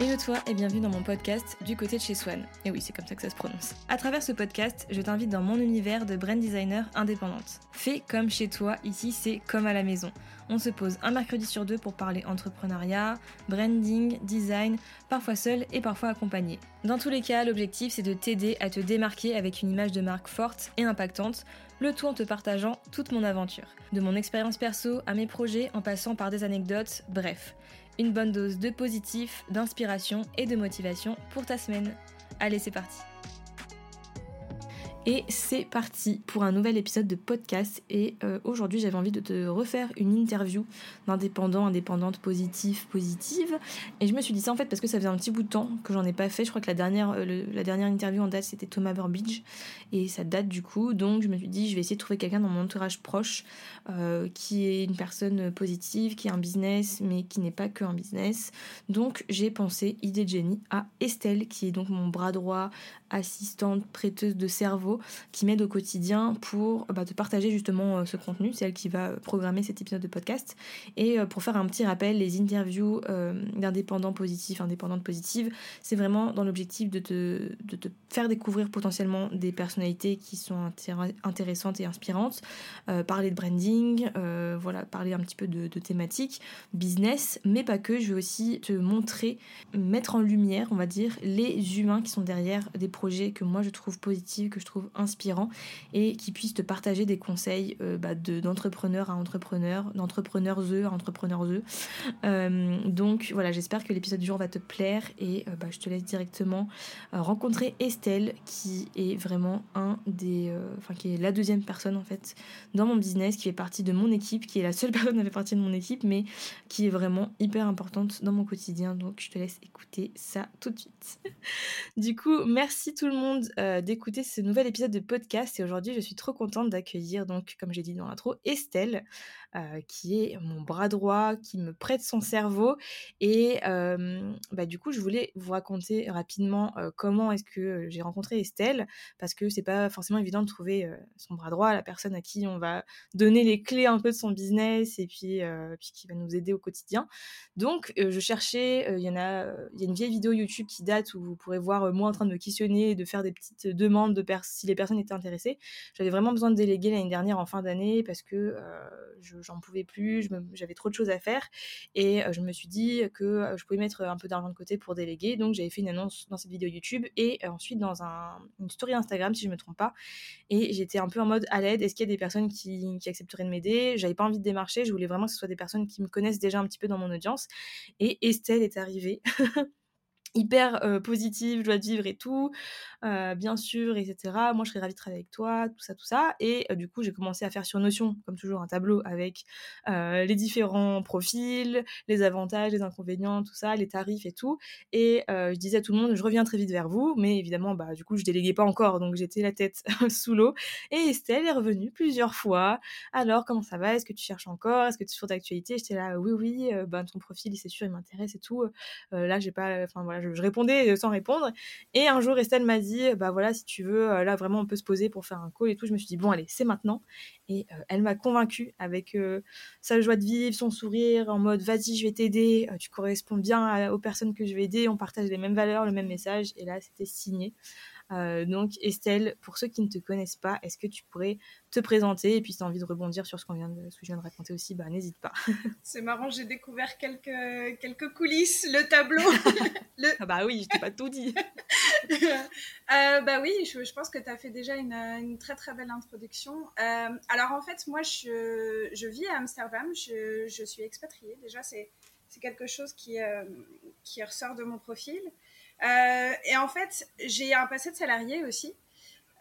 Hello toi et bienvenue dans mon podcast Du côté de chez Swan. Et oui, c'est comme ça que ça se prononce. À travers ce podcast, je t'invite dans mon univers de brand designer indépendante. Fais comme chez toi, ici c'est comme à la maison. On se pose un mercredi sur deux pour parler entrepreneuriat, branding, design, parfois seul et parfois accompagné. Dans tous les cas, l'objectif c'est de t'aider à te démarquer avec une image de marque forte et impactante, le tout en te partageant toute mon aventure. De mon expérience perso à mes projets en passant par des anecdotes, bref une bonne dose de positif, d'inspiration et de motivation pour ta semaine. Allez, c'est parti et c'est parti pour un nouvel épisode de podcast. Et euh, aujourd'hui, j'avais envie de te refaire une interview d'indépendant, indépendante, positif, positive. Et je me suis dit ça en fait parce que ça faisait un petit bout de temps que j'en ai pas fait. Je crois que la dernière, euh, la dernière interview en date, c'était Thomas Burbidge. Et ça date du coup. Donc je me suis dit, je vais essayer de trouver quelqu'un dans mon entourage proche euh, qui est une personne positive, qui a un business, mais qui n'est pas que un business. Donc j'ai pensé, idée de génie, à Estelle, qui est donc mon bras droit, assistante, prêteuse de cerveau, qui m'aide au quotidien pour bah, te partager justement euh, ce contenu. C'est elle qui va programmer cet épisode de podcast. Et euh, pour faire un petit rappel, les interviews euh, d'indépendants positifs, indépendantes positives, c'est vraiment dans l'objectif de te, de te faire découvrir potentiellement des personnalités qui sont intéressantes et inspirantes, parler de branding, voilà, parler un petit peu de, de thématiques, business, mais pas que. Je vais aussi te montrer, mettre en lumière, on va dire, les humains qui sont derrière des projets que moi je trouve positifs, que je trouve inspirants et qui puissent te partager des conseils euh, bah, d'entrepreneur à entrepreneur, d'entrepreneurs eux à entrepreneurs eux. Euh, donc voilà, j'espère que l'épisode du jour va te plaire et euh, bah, je te laisse directement rencontrer Estelle qui est vraiment un des, enfin qui est la deuxième personne en fait dans mon business, qui fait partie de mon équipe, qui est la seule personne qui fait partie de mon équipe, mais qui est vraiment hyper importante dans mon quotidien. Donc je te laisse écouter ça tout de suite. du coup, merci tout le monde euh, d'écouter ce nouvel épisode de podcast et aujourd'hui je suis trop contente d'accueillir donc comme j'ai dit dans l'intro Estelle euh, qui est mon bras droit qui me prête son cerveau et bah, du coup je voulais vous raconter rapidement comment est-ce que j'ai rencontré Estelle parce que c'est pas forcément évident de trouver son bras droit la personne à qui on va donner les clés un peu de son business et puis, puis qui va nous aider au quotidien donc je cherchais il y a y a une vieille vidéo YouTube qui date où vous pourrez voir moi en train de me questionner de faire des petites demandes de si les personnes étaient intéressées. J'avais vraiment besoin de déléguer l'année dernière en fin d'année parce que euh, j'en pouvais plus, j'avais trop de choses à faire et euh, je me suis dit que euh, je pouvais mettre un peu d'argent de côté pour déléguer. Donc j'avais fait une annonce dans cette vidéo YouTube et ensuite dans un, une story Instagram si je me trompe pas. Et j'étais un peu en mode à l'aide. Est-ce qu'il y a des personnes qui, qui accepteraient de m'aider? J'avais pas envie de démarcher. Je voulais vraiment que ce soit des personnes qui me connaissent déjà un petit peu dans mon audience. Et Estelle est arrivée. hyper positive, joie de vivre et tout, bien sûr, etc. Moi, je serais ravie de travailler avec toi, tout ça, tout ça. Et du coup, j'ai commencé à faire sur Notion, comme toujours, un tableau avec les différents profils, les avantages, les inconvénients, tout ça, les tarifs et tout. Et je disais à tout le monde, je reviens très vite vers vous, mais évidemment, bah, du coup, je déléguais pas encore, donc j'étais la tête sous l'eau. Et Estelle est revenue plusieurs fois. Alors, comment ça va? Est-ce que tu cherches encore? Est-ce que tu es sur d'actualité? J'étais là, oui, oui, ben, ton profil, c'est sûr, il m'intéresse et tout. là, j'ai pas, enfin voilà, je, répondais sans répondre. Et un jour, Estelle m'a dit, bah voilà, si tu veux, euh, là vraiment, on peut se poser pour faire un call et tout. Je me suis dit, bon, allez, c'est maintenant. Et euh, elle m'a convaincue avec euh, sa joie de vivre, son sourire, en mode, vas-y, je vais t'aider, tu corresponds bien aux personnes que je vais aider, on partage les mêmes valeurs, le même message. Et là, c'était signé. Euh, donc Estelle, pour ceux qui ne te connaissent pas, est-ce que tu pourrais te présenter et puis si tu as envie de rebondir sur ce, qu'on vient de, ce que je viens de raconter aussi, bah n'hésite pas. C'est marrant, j'ai découvert quelques, quelques coulisses, le tableau. le... Ah bah oui, je t'ai pas tout dit. euh, bah oui, je, je pense que tu as fait déjà une, une, très très belle introduction. Euh, alors en fait, moi je, je vis à Amsterdam, je, je suis expatriée. Déjà, c'est quelque chose qui, qui ressort de mon profil. Euh, et en fait, j'ai un passé de salarié aussi.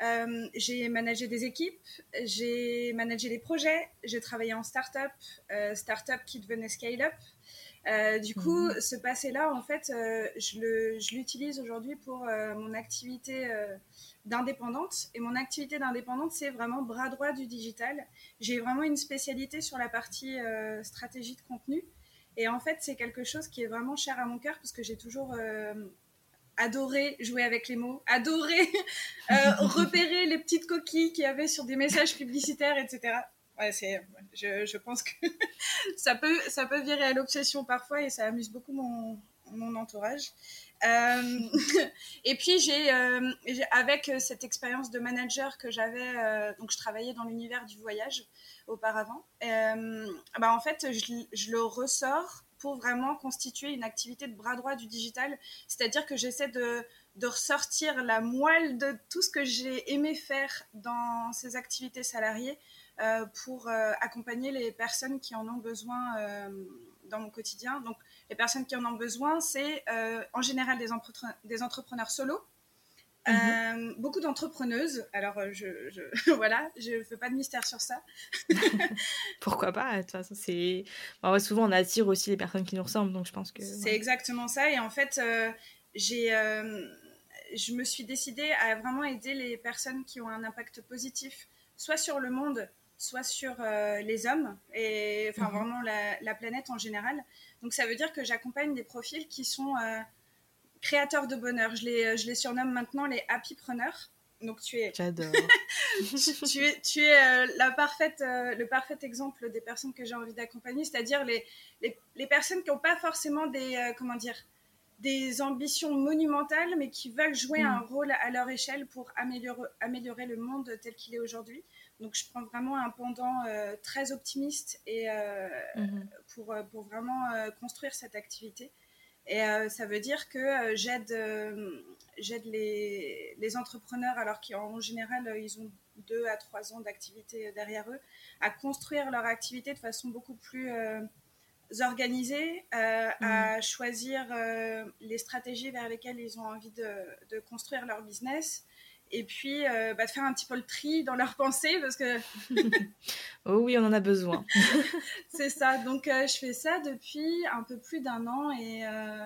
Euh, j'ai managé des équipes, j'ai managé des projets, j'ai travaillé en start-up, euh, start-up qui devenait scale-up. Euh, du coup, mhm. ce passé-là, en fait, je l'utilise aujourd'hui pour mon activité d'indépendante. Et mon activité d'indépendante, c'est vraiment bras droit du digital. J'ai vraiment une spécialité sur la partie stratégie de contenu. Et en fait, c'est quelque chose qui est vraiment cher à mon cœur parce que j'ai toujours adoré jouer avec les mots, adoré euh, repérer les petites coquilles qu'il y avait sur des messages publicitaires, etc. Ouais, c'est, je, je, pense que ça peut, ça peut virer à l'obsession parfois et ça amuse beaucoup mon, mon entourage. Euh, et puis j'ai, avec cette expérience de manager que j'avais, donc je travaillais dans l'univers du voyage auparavant, bah en fait je, je, le ressors pour vraiment constituer une activité de bras droit du digital, c'est-à-dire que j'essaie de, de ressortir la moelle de tout ce que j'ai aimé faire dans ces activités salariées euh, pour euh, accompagner les personnes qui en ont besoin euh, dans mon quotidien. Donc, les personnes qui en ont besoin, c'est en général des, entrepreneurs Mhm. beaucoup d'entrepreneuses. Alors, je, je voilà, je ne fais pas de mystère sur ça. Pourquoi pas De toute façon, c'est. souvent, on attire aussi les personnes qui nous ressemblent, donc je pense que. C'est exactement ça. Et en fait, j'ai je me suis décidée à vraiment aider les personnes qui ont un impact positif, soit sur le monde, soit sur euh, les hommes, et enfin mhm. vraiment la, planète en général. Donc ça veut dire que j'accompagne des profils qui sont euh, créateurs de bonheur. Je les, je les surnomme maintenant les happy preneurs. Donc tu es, J'adore. tu, es, tu es euh, la parfaite, le parfait exemple des personnes que j'ai envie d'accompagner, c'est-à-dire les, les, les, personnes qui n'ont pas forcément des, comment dire, des ambitions monumentales, mais qui veulent jouer un mm. rôle à leur échelle pour améliorer, améliorer le monde tel qu'il est aujourd'hui. Donc je prends vraiment un pendant euh, très optimiste et euh, mm-hmm. pour, euh, pour vraiment construire cette activité. Et ça veut dire que j'aide j'aide les, les, entrepreneurs, alors qu'en général, ils ont deux à trois ans d'activité derrière eux, à construire leur activité de façon beaucoup plus organiser, euh, à mm. choisir euh, les stratégies vers lesquelles ils ont envie de, construire leur business. Et puis, euh, bah, de faire un petit peu le tri dans leurs pensées parce que. oh oui, on en a besoin. c'est ça. Donc, je fais ça depuis un peu plus d'un an et,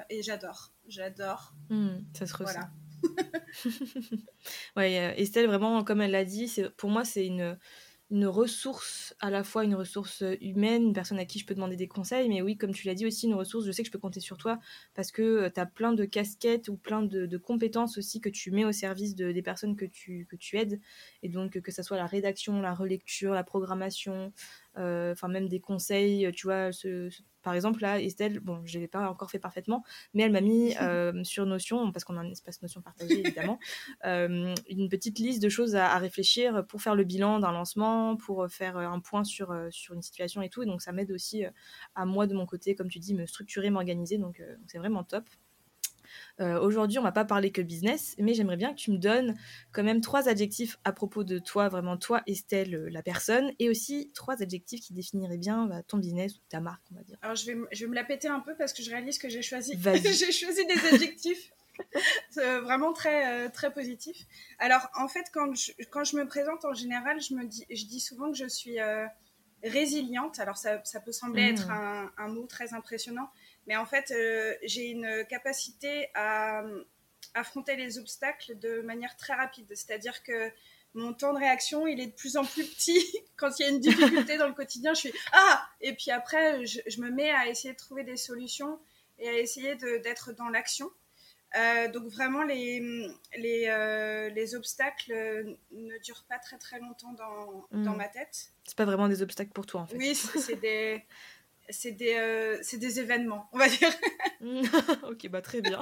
et j'adore. J'adore. Mm, ça se ressent. ouais, Estelle, vraiment, comme elle l'a dit, pour moi, c'est une une ressource, à la fois une ressource humaine, une personne à qui je peux demander des conseils, mais oui, comme tu l'as dit aussi, une ressource, je sais que je peux compter sur toi parce que euh, tu as plein de casquettes ou plein de, compétences aussi que tu mets au service de, des personnes que tu, que tu aides. Et donc, que ce soit la rédaction, la relecture, la programmation, euh, enfin même des conseils, tu vois, ce, par exemple là, Estelle, bon, je l'ai pas encore fait parfaitement, mais elle m'a mis euh, sur Notion, parce qu'on a un espace Notion partagé évidemment, euh, une petite liste de choses à, réfléchir pour faire le bilan d'un lancement, pour faire un point sur, sur une situation et tout, et donc ça m'aide aussi à moi de mon côté, comme tu dis, me structurer, m'organiser, donc c'est vraiment top. Euh, aujourd'hui, on va pas parler que business, mais j'aimerais bien que tu me donnes quand même trois adjectifs à propos de toi, vraiment toi, Estelle, euh, la personne, et aussi trois adjectifs qui définiraient bien bah, ton business ou ta marque, on va dire. Alors, je vais, je vais me la péter un peu parce que je réalise que j'ai choisi, j'ai choisi des adjectifs. vraiment très, euh, très positifs. Alors, en fait, quand je, quand je me présente en général, je, me dis, je dis souvent que je suis résiliente. Alors, ça, ça peut sembler mmh. être un, un, mot très impressionnant, mais en fait, euh, j'ai une capacité à affronter les obstacles de manière très rapide. C'est-à-dire que mon temps de réaction, il est de plus en plus petit. Quand il y a une difficulté dans le quotidien, je suis ah Et puis après, je, me mets à essayer de trouver des solutions et à essayer d'être dans l'action. Euh, donc vraiment, les, les, euh, les, obstacles ne durent pas très très longtemps dans, dans hmm. ma tête. C'est pas vraiment des obstacles pour toi en fait. Oui, c'est des, c'est des, euh, des événements, on va dire. ok, bah très bien.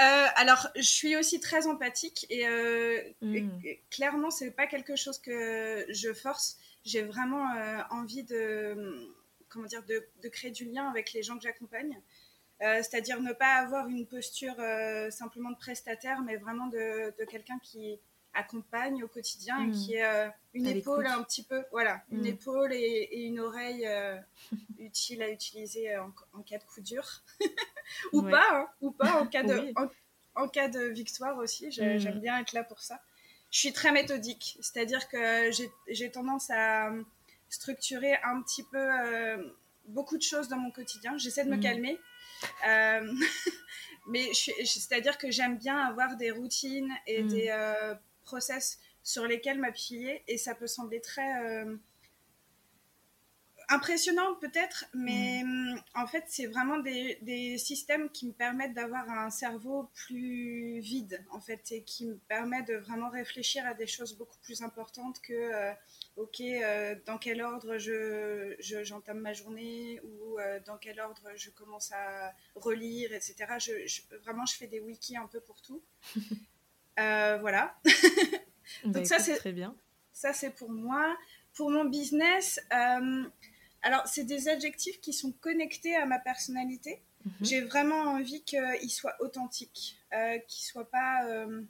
Euh, alors, je suis aussi très empathique et, euh, mm. clairement, c'est pas quelque chose que je force. J'ai vraiment envie de, comment dire, de, de, créer du lien avec les gens que j'accompagne. C'est-à-dire ne pas avoir une posture simplement de prestataire, mais vraiment de, de quelqu'un qui, accompagne au quotidien et hmm. qui est euh, une épaule un petit peu, voilà, une hmm. épaule et, une oreille euh, utile à utiliser en, cas de coup dur. ou pas, hein, ou pas en cas de, en, cas de victoire aussi. Hmm. J'aime bien être là pour ça. Je suis très méthodique, c'est-à-dire que j'ai tendance à structurer un petit peu euh, beaucoup de choses dans mon quotidien. J'essaie de me calmer. mais c'est-à-dire que j'aime bien avoir des routines et des process sur lesquels m'appuyer et ça peut sembler très euh, impressionnant peut-être, mais mm, en fait, c'est vraiment des, des, systèmes qui me permettent d'avoir un cerveau plus vide, en fait, et qui me permettent de vraiment réfléchir à des choses beaucoup plus importantes que, euh, ok, euh, dans quel ordre je, j'entame ma journée ou euh, dans quel ordre je commence à relire, etc. Je, vraiment, je fais des wikis un peu pour tout. voilà. Bah, Donc ça, c'est très bien. Ça, c'est pour moi. Pour mon business, alors, c'est des adjectifs qui sont connectés à ma personnalité. Mhm. J'ai vraiment envie qu'ils soient authentiques, euh, qu'ils ne soient pas euh,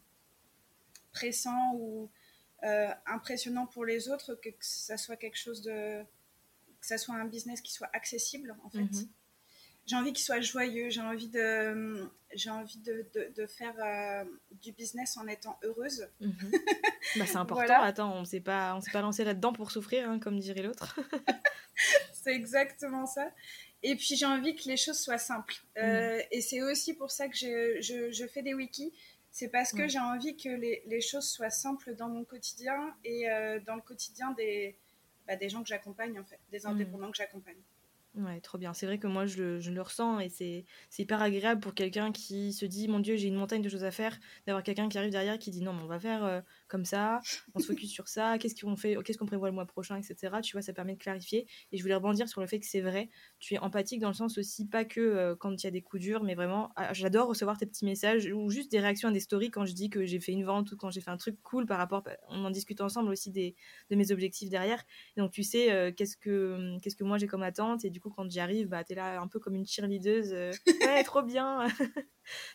pressants ou euh, impressionnants pour les autres, que, ça soit quelque chose de. que ça soit un business qui soit accessible, en fait. Mhm. J'ai envie qu'il soit joyeux, j'ai envie de, j'ai envie de, de, faire euh, du business en étant heureuse. Mhm. bah, c'est important, attends, on ne s'est pas, on pas lancé là-dedans pour souffrir, hein, comme dirait l'autre. c'est exactement ça. Et puis j'ai envie que les choses soient simples. Euh, mm. et c'est aussi pour ça que je, je, fais des wikis. C'est parce que j'ai envie que les, les, choses soient simples dans mon quotidien et euh, dans le quotidien des, bah, des gens que j'accompagne, en fait, des mm. indépendants que j'accompagne. Ouais, trop bien. C'est vrai que moi, je, je le ressens et c'est hyper agréable pour quelqu'un qui se dit, mon Dieu, j'ai une montagne de choses à faire, d'avoir quelqu'un qui arrive derrière qui dit, non, mais on va faire euh, comme ça, on se focus sur ça, qu'est-ce qu'on fait, qu'est-ce qu'on prévoit le mois prochain, etc. Tu vois, ça permet de clarifier. Et je voulais rebondir sur le fait que c'est vrai, tu es empathique dans le sens aussi, pas que euh, quand il y a des coups durs, mais vraiment, ah, j'adore recevoir tes petits messages ou juste des réactions à des stories quand je dis que j'ai fait une vente ou quand j'ai fait un truc cool par rapport, on en discute ensemble aussi des, de mes objectifs derrière. Donc, tu sais, euh, qu'est-ce que, que moi j'ai comme attente et du coup, quand j'y arrive, bah, tu es là un peu comme une cheerleader. Euh, ouais, trop bien.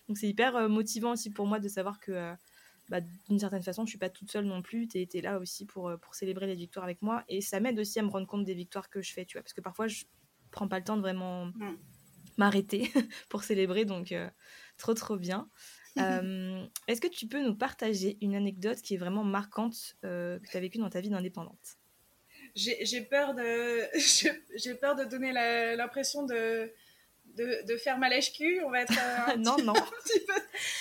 Donc c'est hyper euh, motivant aussi pour moi de savoir que euh, bah, d'une certaine façon, je suis pas toute seule non plus. Tu es, là aussi pour, pour célébrer les victoires avec moi. Et ça m'aide aussi à me rendre compte des victoires que je fais, tu vois. Parce que parfois, je prends pas le temps de vraiment mm. m'arrêter pour célébrer. Donc, trop, trop bien. Est-ce que tu peux nous partager une anecdote qui est vraiment marquante que tu as vécue dans ta vie d'indépendante? J'ai peur de j'ai peur de donner l'impression de, de, de faire ma lèche cul on va être euh, non non.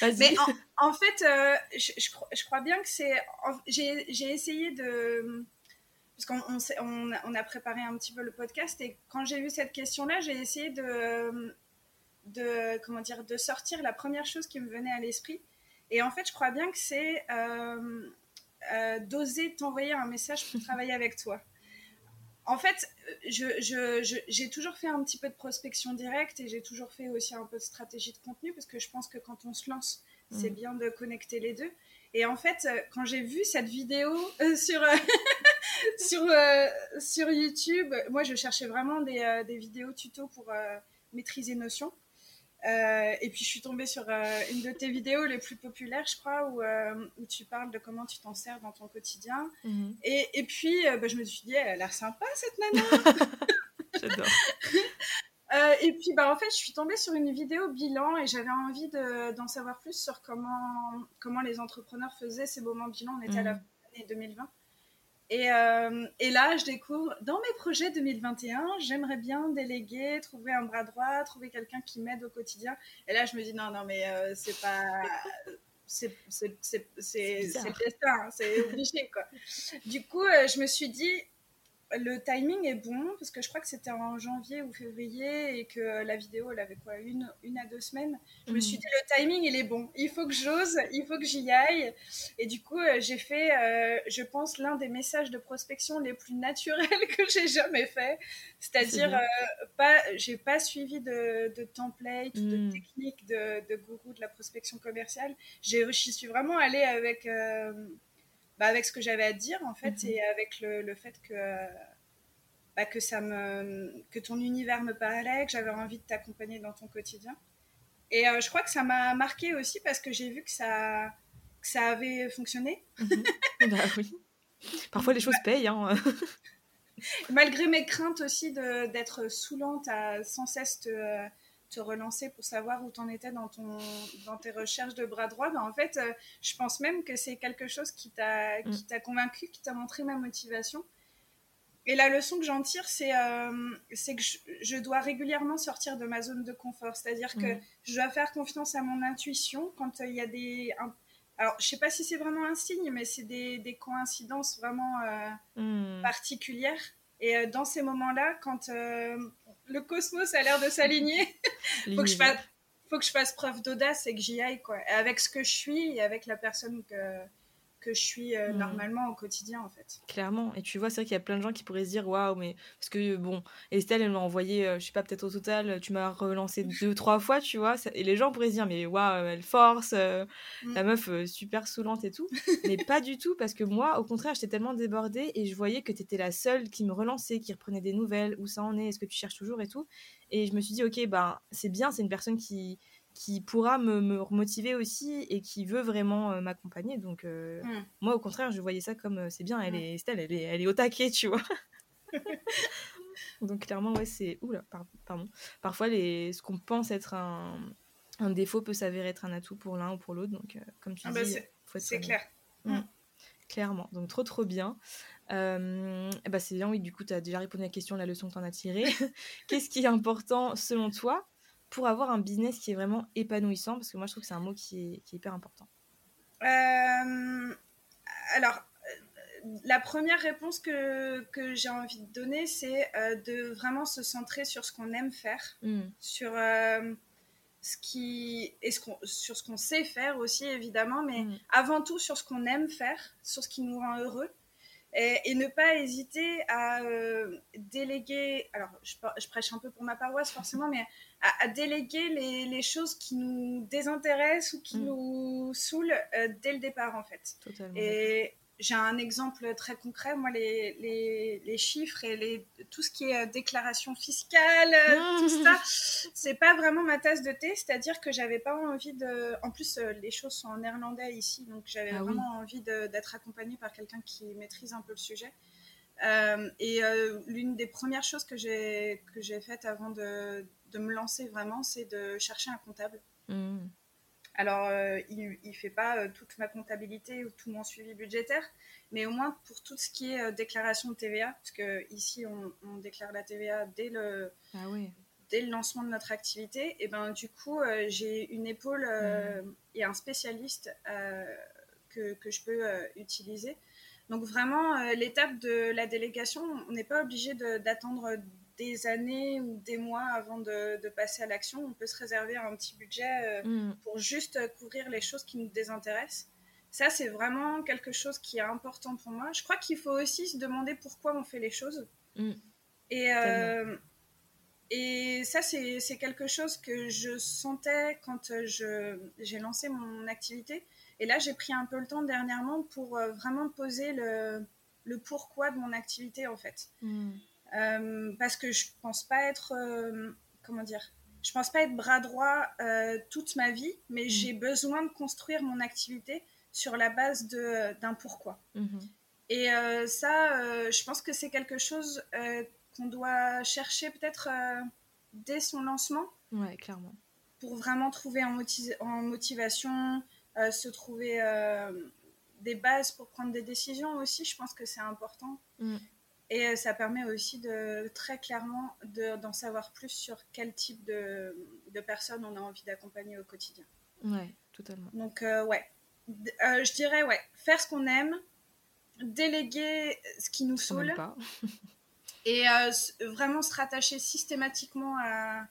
mais en, fait euh, je, je, crois bien que c'est j'ai essayé de parce qu'on on, on, a préparé un petit peu le podcast et quand j'ai eu cette question là j'ai essayé de de comment dire de sortir la première chose qui me venait à l'esprit. Et en fait je crois bien que c'est euh, d'oser t'envoyer un message pour travailler avec toi en fait, j'ai je, toujours fait un petit peu de prospection directe et j'ai toujours fait aussi un peu de stratégie de contenu parce que je pense que quand on se lance, c'est mm. bien de connecter les deux. Et en fait, euh, quand j'ai vu cette vidéo euh, sur, euh, sur, sur YouTube, moi je cherchais vraiment des, des vidéos tuto pour maîtriser Notion. Euh, et puis je suis tombée sur euh, une de tes vidéos les plus populaires, je crois, où, euh, où tu parles de comment tu t'en sers dans ton quotidien. Mhm. Et, et, puis bah, je me suis dit, elle a l'air sympa cette nana. J'adore. et puis bah, en fait, je suis tombée sur une vidéo bilan et j'avais envie d'en savoir plus sur comment, comment les entrepreneurs faisaient ces moments bilan. On était à la mhm. fin de l'année 2020. Et, euh, et, là, je découvre, dans mes projets 2021, j'aimerais bien déléguer, trouver un bras droit, trouver quelqu'un qui m'aide au quotidien. Et là, je me dis, non, non, mais euh, c'est pas... C'est le destin, hein, c'est obligé, quoi. Du coup, euh, je me suis dit, le timing est bon parce que je crois que c'était en janvier ou février et que la vidéo elle avait quoi une, une à deux semaines. Je me suis mm. dit le timing il est bon, il faut que j'ose, il faut que j'y aille. Et du coup euh, j'ai fait, euh, je pense l'un des messages de prospection les plus naturels que j'ai jamais fait. C'est-à-dire euh, pas, j'ai pas suivi de, de template ou de mm. technique de, de, gourou de la prospection commerciale. J'y suis vraiment allée avec bah, avec ce que j'avais à dire en fait mhm. et avec le, le fait que bah, que ça me que ton univers me parlait, que j'avais envie de t'accompagner dans ton quotidien. Et euh, je crois que ça m'a marqué aussi parce que j'ai vu que ça que ça avait fonctionné. Mhm. bah oui. Parfois les choses payent. Hein. Malgré mes craintes aussi d'être saoulante à sans cesse te, te relancer pour savoir où tu en étais dans, ton, dans tes recherches de bras droit, ben en fait, euh, je pense même que c'est quelque chose qui t'a mm. convaincu, qui t'a montré ma motivation. Et la leçon que j'en tire, c'est euh, que je, dois régulièrement sortir de ma zone de confort. C'est-à-dire que mm. je dois faire confiance à mon intuition quand euh, il y a des... alors, je sais pas si c'est vraiment un signe, mais c'est des, des, coïncidences vraiment mm. particulières. Et dans ces moments-là, quand le cosmos a l'air de s'aligner, faut que je fasse faut que je fasse preuve d'audace et que j'y aille quoi. avec ce que je suis et avec la personne que que je suis euh, mm. normalement au quotidien en fait. Clairement. Et tu vois, c'est vrai qu'il y a plein de gens qui pourraient se dire waouh, mais parce que bon, Estelle, elle m'a envoyé, euh, je sais pas, peut-être au total, tu m'as relancé deux, trois fois, tu vois. Et les gens pourraient se dire mais waouh, elle force, euh, mm. la meuf super saoulante et tout. mais pas du tout, parce que moi, au contraire, j'étais tellement débordée et je voyais que tu étais la seule qui me relançait, qui reprenait des nouvelles, où ça en est, est-ce que tu cherches toujours et tout. Et je me suis dit, ok, ben c'est bien, c'est une personne qui qui pourra me, me remotiver aussi et qui veut vraiment euh, m'accompagner. Donc, euh, mm. moi, au contraire, je voyais ça comme euh, c'est bien, elle est, Estelle, elle est, elle est au taquet, tu vois. Donc, clairement, ouais, c'est. Oula, pardon. Parfois, les... ce qu'on pense être un... un défaut peut s'avérer être un atout pour l'un ou pour l'autre. Donc, comme tu ah bah, dis, c'est clair. Mm. Mm. Clairement. Donc, trop, trop bien. bah, c'est bien, oui, du coup, tu as déjà répondu à la question, la leçon que tu en as tirée. Qu'est-ce qui est important selon toi pour avoir un business qui est vraiment épanouissant Parce que moi, je trouve que c'est un mot qui est, qui est hyper important. Euh, alors, euh, la première réponse que, que j'ai envie de donner, c'est euh, de vraiment se centrer sur ce qu'on aime faire, mm. sur, ce qui, et ce sur ce qu'on sait faire aussi, évidemment, mais mm. avant tout sur ce qu'on aime faire, sur ce qui nous rend heureux. Et, ne pas hésiter à déléguer, alors je, je, prêche un peu pour ma paroisse forcément, mais à, déléguer les, les, choses qui nous désintéressent ou qui mm. nous saoulent euh, dès le départ, en fait. Totalement. Et j'ai un exemple très concret. Moi, les, les, les, chiffres et les, tout ce qui est euh, déclaration fiscale, euh, tout ça, c'est pas vraiment ma tasse de thé. C'est-à-dire que j'avais pas envie de. En plus, les choses sont en néerlandais ici, donc j'avais ah vraiment envie d'être accompagnée par quelqu'un qui maîtrise un peu le sujet. et l'une des premières choses que j'ai faites avant de, de me lancer vraiment, c'est de chercher un comptable. Mmh. Alors, euh, il ne fait pas euh, toute ma comptabilité ou tout mon suivi budgétaire, mais au moins pour tout ce qui est euh, déclaration de TVA, parce que ici on, déclare la TVA dès le, ah oui. dès le lancement de notre activité, et ben du coup j'ai une épaule mmh. et un spécialiste que, que, je peux utiliser. Donc vraiment, l'étape de la délégation, on n'est pas obligé d'attendre des années ou des mois avant de, passer à l'action. On peut se réserver un petit budget euh, mm. pour juste couvrir les choses qui nous désintéressent. Ça, c'est vraiment quelque chose qui est important pour moi. Je crois qu'il faut aussi se demander pourquoi on fait les choses. Mm. Et, euh, et ça, c'est quelque chose que je sentais quand j'ai lancé mon activité. Et là, j'ai pris un peu le temps dernièrement pour euh, vraiment poser le, le pourquoi de mon activité, en fait. Mm. Euh, parce que je pense pas être, euh, comment dire, je pense pas être bras droit euh, toute ma vie, mais mm. j'ai besoin de construire mon activité sur la base d'un pourquoi. Mm-hmm. Et ça, je pense que c'est quelque chose qu'on doit chercher peut-être dès son lancement. Ouais, clairement. Pour vraiment trouver en, en motivation, se trouver des bases pour prendre des décisions aussi, je pense que c'est important. Mm. Et euh, ça permet aussi de très clairement d'en savoir plus sur quel type de, de personnes on a envie d'accompagner au quotidien. Ouais, totalement. Donc, euh, ouais. Euh, je dirais, ouais, faire ce qu'on aime, déléguer ce qui nous saoule. Pas. et vraiment se rattacher systématiquement à,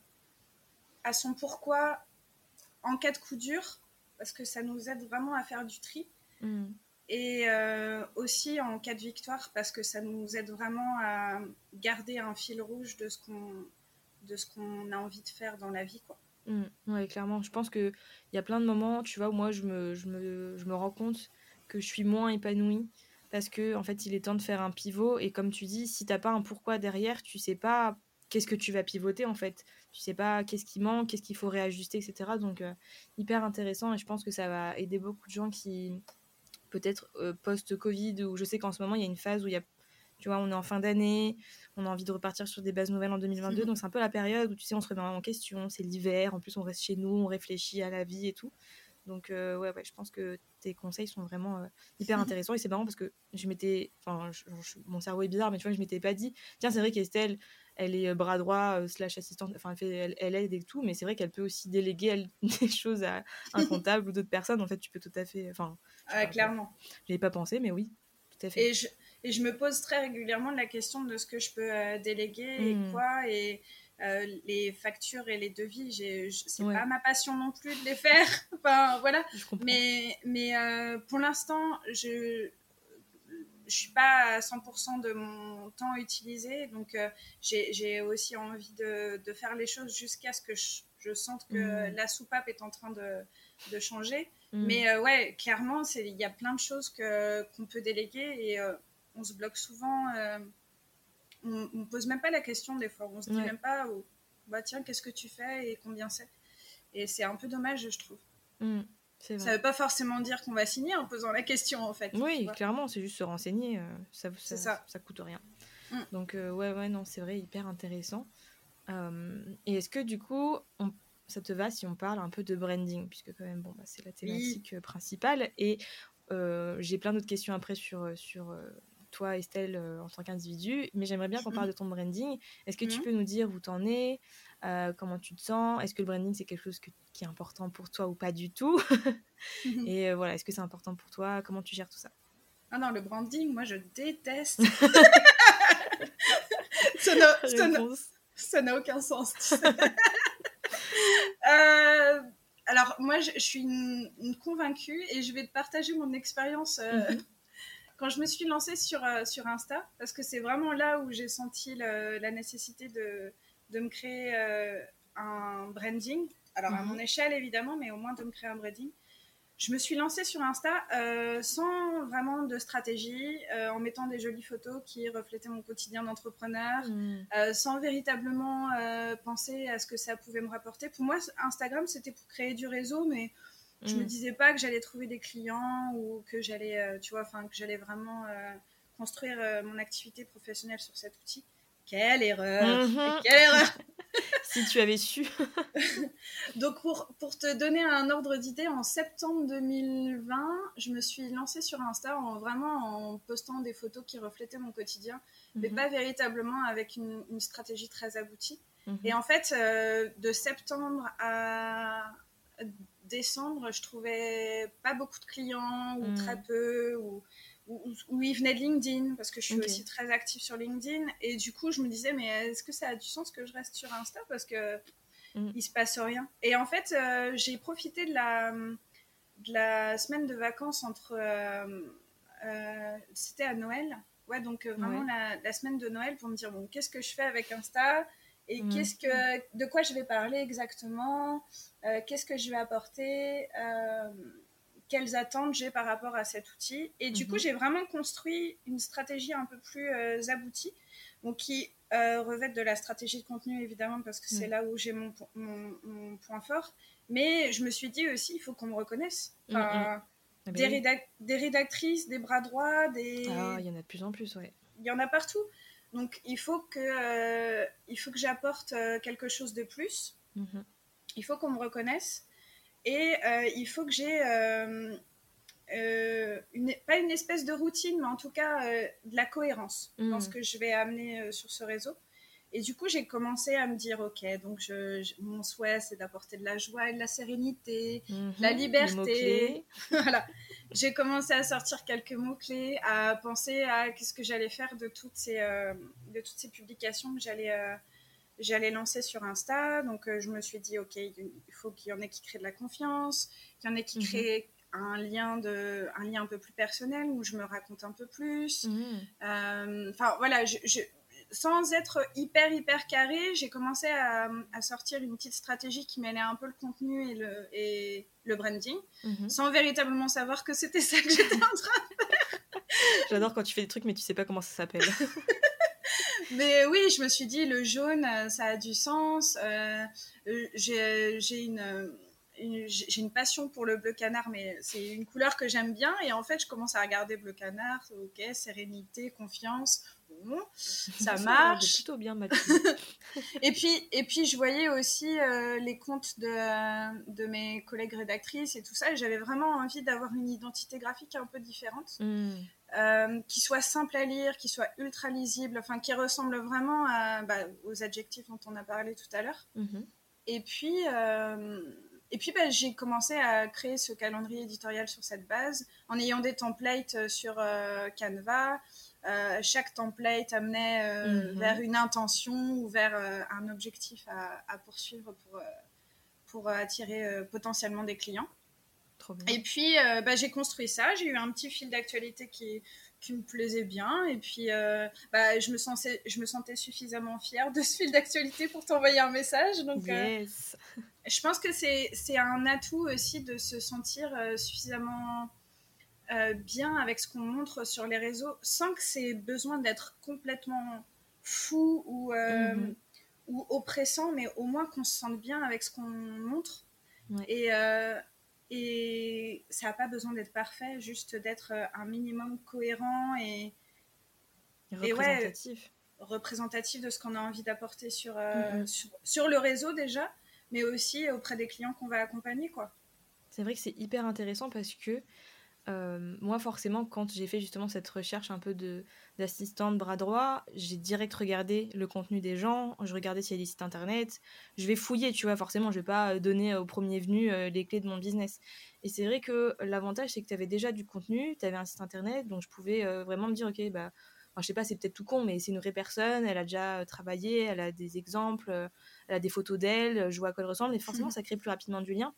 à son pourquoi en cas de coup dur, parce que ça nous aide vraiment à faire du tri. Mm et euh, aussi en cas de victoire parce que ça nous aide vraiment à garder un fil rouge de ce qu'on de ce qu'on a envie de faire dans la vie quoi. Mmh, oui, clairement. Je pense qu'il y a plein de moments, tu vois, où moi je me, je, me, je me rends compte que je suis moins épanouie parce que en fait il est temps de faire un pivot et comme tu dis, si t'as pas un pourquoi derrière, tu sais pas qu'est-ce que tu vas pivoter en fait. Tu sais pas qu'est-ce qui manque, qu'est-ce qu'il faut réajuster, etc. Donc euh, hyper intéressant et je pense que ça va aider beaucoup de gens qui, peut-être euh, post-Covid, où je sais qu'en ce moment, il y a une phase où il y a, tu vois, on est en fin d'année, on a envie de repartir sur des bases nouvelles en 2022, mhm. donc c'est un peu la période où, tu sais, on se remet en question, c'est l'hiver, en plus on reste chez nous, on réfléchit à la vie et tout. Donc euh, ouais, ouais, je pense que tes conseils sont vraiment euh, hyper intéressants et c'est marrant parce que je m'étais, enfin, mon cerveau est bizarre, mais tu vois, je m'étais pas dit, tiens, c'est vrai qu'Estelle, elle est bras droit slash assistante, enfin, elle, elle, aide et tout, mais c'est vrai qu'elle peut aussi déléguer elle, des choses à un comptable ou d'autres personnes. En fait, tu peux tout à fait, enfin, clairement. Je pas pensé, mais oui, tout à fait. Et je, Et je me pose très régulièrement la question de ce que je peux euh, déléguer et Mm. quoi. Et euh, les factures et les devis, c'est Ouais. pas ma passion non plus de les faire. enfin, voilà. Mais, mais euh, pour l'instant, je je suis pas à 100% de mon temps utilisé. Donc, euh, j'ai aussi envie de, de faire les choses jusqu'à ce que je, je sente que Mm. la soupape est en train de, de changer. Mm. Mais ouais, clairement, il y a plein de choses qu'on peut déléguer et on se bloque souvent. On ne pose même pas la question des fois. On se dit Ouais. même pas, oh, bah tiens, qu'est-ce que tu fais et combien c'est? Et c'est un peu dommage, je trouve. Mm. C'est Ça veut pas forcément dire qu'on va signer en posant la question, en fait. Oui, clairement, c'est juste se renseigner, euh, ça, C'est ça, ça. coûte rien. Mm. Donc, euh, ouais, ouais, non, c'est vrai, hyper intéressant. Euh, et est-ce que du coup, on- ça te va si on parle un peu de branding, puisque quand même, bon, bah, c'est la thématique principale. Et euh, j'ai plein d'autres questions après sur, sur toi, Estelle, euh, en tant qu'individu, mais j'aimerais bien qu'on parle de ton branding. Est-ce que tu Mhm. peux nous dire où t'en es, euh, comment tu te sens? Est-ce que le branding, c'est quelque chose que- qui est important pour toi ou pas du tout? Et euh, voilà, est-ce que c'est important pour toi? Comment tu gères tout ça? Ah non, le branding, moi, je déteste. ça n'a- aucun sens. tu sais. Euh, alors, moi, je, je suis une, une convaincue et je vais te partager mon expérience Mhm. Quand je me suis lancée sur, euh, sur Insta, parce que c'est vraiment là où j'ai senti le- la nécessité de, de me créer euh, un branding. Alors, à Mhm. mon échelle, évidemment, mais au moins de me créer un branding. Je me suis lancée sur Insta euh, sans vraiment de stratégie, en mettant des jolies photos qui reflétaient mon quotidien d'entrepreneur, Mm. euh, sans véritablement penser à ce que ça pouvait me rapporter. Pour moi, Instagram, c'était pour créer du réseau, mais je me Mm. disais pas que j'allais trouver des clients ou que j'allais, euh, tu vois, enfin que j'allais vraiment euh, construire euh, mon activité professionnelle sur cet outil. Quelle erreur Mhm. Quelle erreur Si tu avais su. Donc pour, pour te donner un ordre d'idée, en septembre 2020, je me suis lancée sur Insta en vraiment en postant des photos qui reflétaient mon quotidien, mais Mhm. pas véritablement avec une, une stratégie très aboutie. Et en fait, euh, de septembre à décembre, je trouvais pas beaucoup de clients ou Mm. très peu ou, ou, ou ils venaient de LinkedIn parce que je suis aussi très active sur LinkedIn et du coup je me disais mais est-ce que ça a du sens que je reste sur Insta parce que Mm. il se passe rien? Et en fait, euh, j'ai profité de la de la semaine de vacances entre euh, euh, c'était à Noël. Ouais, donc vraiment Ouais. la, la semaine de Noël pour me dire bon, qu'est-ce que je fais avec Insta? Et Mm. qu'est-ce que de quoi je vais parler exactement, euh, qu'est-ce que je vais apporter, euh, quelles attentes j'ai par rapport à cet outil. Et du coup, j'ai vraiment construit une stratégie un peu plus euh, aboutie, donc qui revêt de la stratégie de contenu évidemment parce que c'est Mm. là où j'ai mon, mon, mon point fort. Mais je me suis dit aussi, il faut qu'on me reconnaisse. Mm, Enfin, Ah bah des, rédac- des rédactrices, des bras droits, des... Ah, il y en a de plus en plus, ouais. il y en a partout. Donc il faut que, euh, il faut que j'apporte euh, quelque chose de plus. Mhm. Il faut qu'on me reconnaisse. Et euh, il faut que j'ai, euh, une, pas une espèce de routine, mais en tout cas euh, de la cohérence dans Mm. ce que je vais amener euh, sur ce réseau. Et du coup, j'ai commencé à me dire, ok, donc je, je- mon souhait, c'est d'apporter de la joie et de la sérénité, Mhm. La Les liberté. voilà. J'ai commencé à sortir quelques mots-clés, à penser à qu'est-ce que j'allais faire de toutes ces, euh, de toutes ces publications que j'allais, euh, j'allais lancer sur Insta. Donc, euh, je me suis dit, OK, il faut qu'il y en ait qui créent de la confiance, qu'il y en ait qui Mhm. créent un lien, de, un lien un peu plus personnel où je me raconte un peu plus. Mhm. Enfin, voilà, je, je- sans être hyper, hyper carré, j'ai commencé à, à sortir une petite stratégie qui mêlait un peu le contenu et le, et le branding Mhm. sans véritablement savoir que c'était ça que j'étais en train. J'adore quand tu fais des trucs, mais tu sais pas comment ça s'appelle. Mais oui, je me suis dit, le jaune, euh, ça a du sens. Euh, euh, j'ai une- j'ai une passion pour le bleu canard, mais c'est une couleur que j'aime bien. Et en fait, je commence à regarder bleu canard. Ok, sérénité, confiance. Bon, ça marche. plutôt bien, Mathieu. Et puis, et puis je voyais aussi euh, les comptes de, de mes collègues rédactrices et tout ça. Et j'avais vraiment envie d'avoir une identité graphique un peu différente. Mhm. euh, qui soit simple à lire, qui soit ultra lisible, enfin qui ressemble vraiment à, bah, aux adjectifs dont on a parlé tout à l'heure. Mhm. Et puis, euh, et puis bah, j'ai commencé à créer ce calendrier éditorial sur cette base, en ayant des templates sur euh, Canva, chaque template amenait mhm. vers une intention ou vers un objectif à, poursuivre pour, pour attirer potentiellement des clients. Et puis, bah, j'ai construit ça. J'ai eu un petit fil d'actualité qui, qui me plaisait bien. Et puis, euh, bah, je, me sentais, je me sentais suffisamment fière de ce fil d'actualité pour t'envoyer un message. Donc, euh, je pense que c'est un atout aussi de se sentir euh, bien avec ce qu'on montre sur les réseaux sans que c'est besoin d'être complètement fou ou, mhm. ou oppressant, mais au moins qu'on se sente bien avec ce qu'on montre. Et, et ça n'a pas besoin d'être parfait, juste d'être euh, un minimum cohérent et, représentatif. représentatif de ce qu'on a envie d'apporter sur, euh, mm-hmm. sur, sur, le réseau déjà, mais aussi auprès des clients qu'on va accompagner. quoi. C'est vrai que c'est hyper intéressant parce que euh, moi, forcément, quand j'ai fait justement cette recherche un peu de d'assistante bras droit, j'ai direct regardé le contenu des gens, je regardais s'il y a des sites internet, je vais fouiller, tu vois, forcément, je vais pas donner au premier venu euh, les clés de mon business. Et c'est vrai que l'avantage, c'est que tu avais déjà du contenu, tu avais un site internet, donc je pouvais euh, vraiment me dire, ok, bah, je sais pas, c'est peut-être tout con, mais c'est une vraie personne, elle a déjà travaillé, elle a des exemples, elle a des photos d'elle, je vois à quoi elle ressemble, et forcément, ça crée plus rapidement du lien.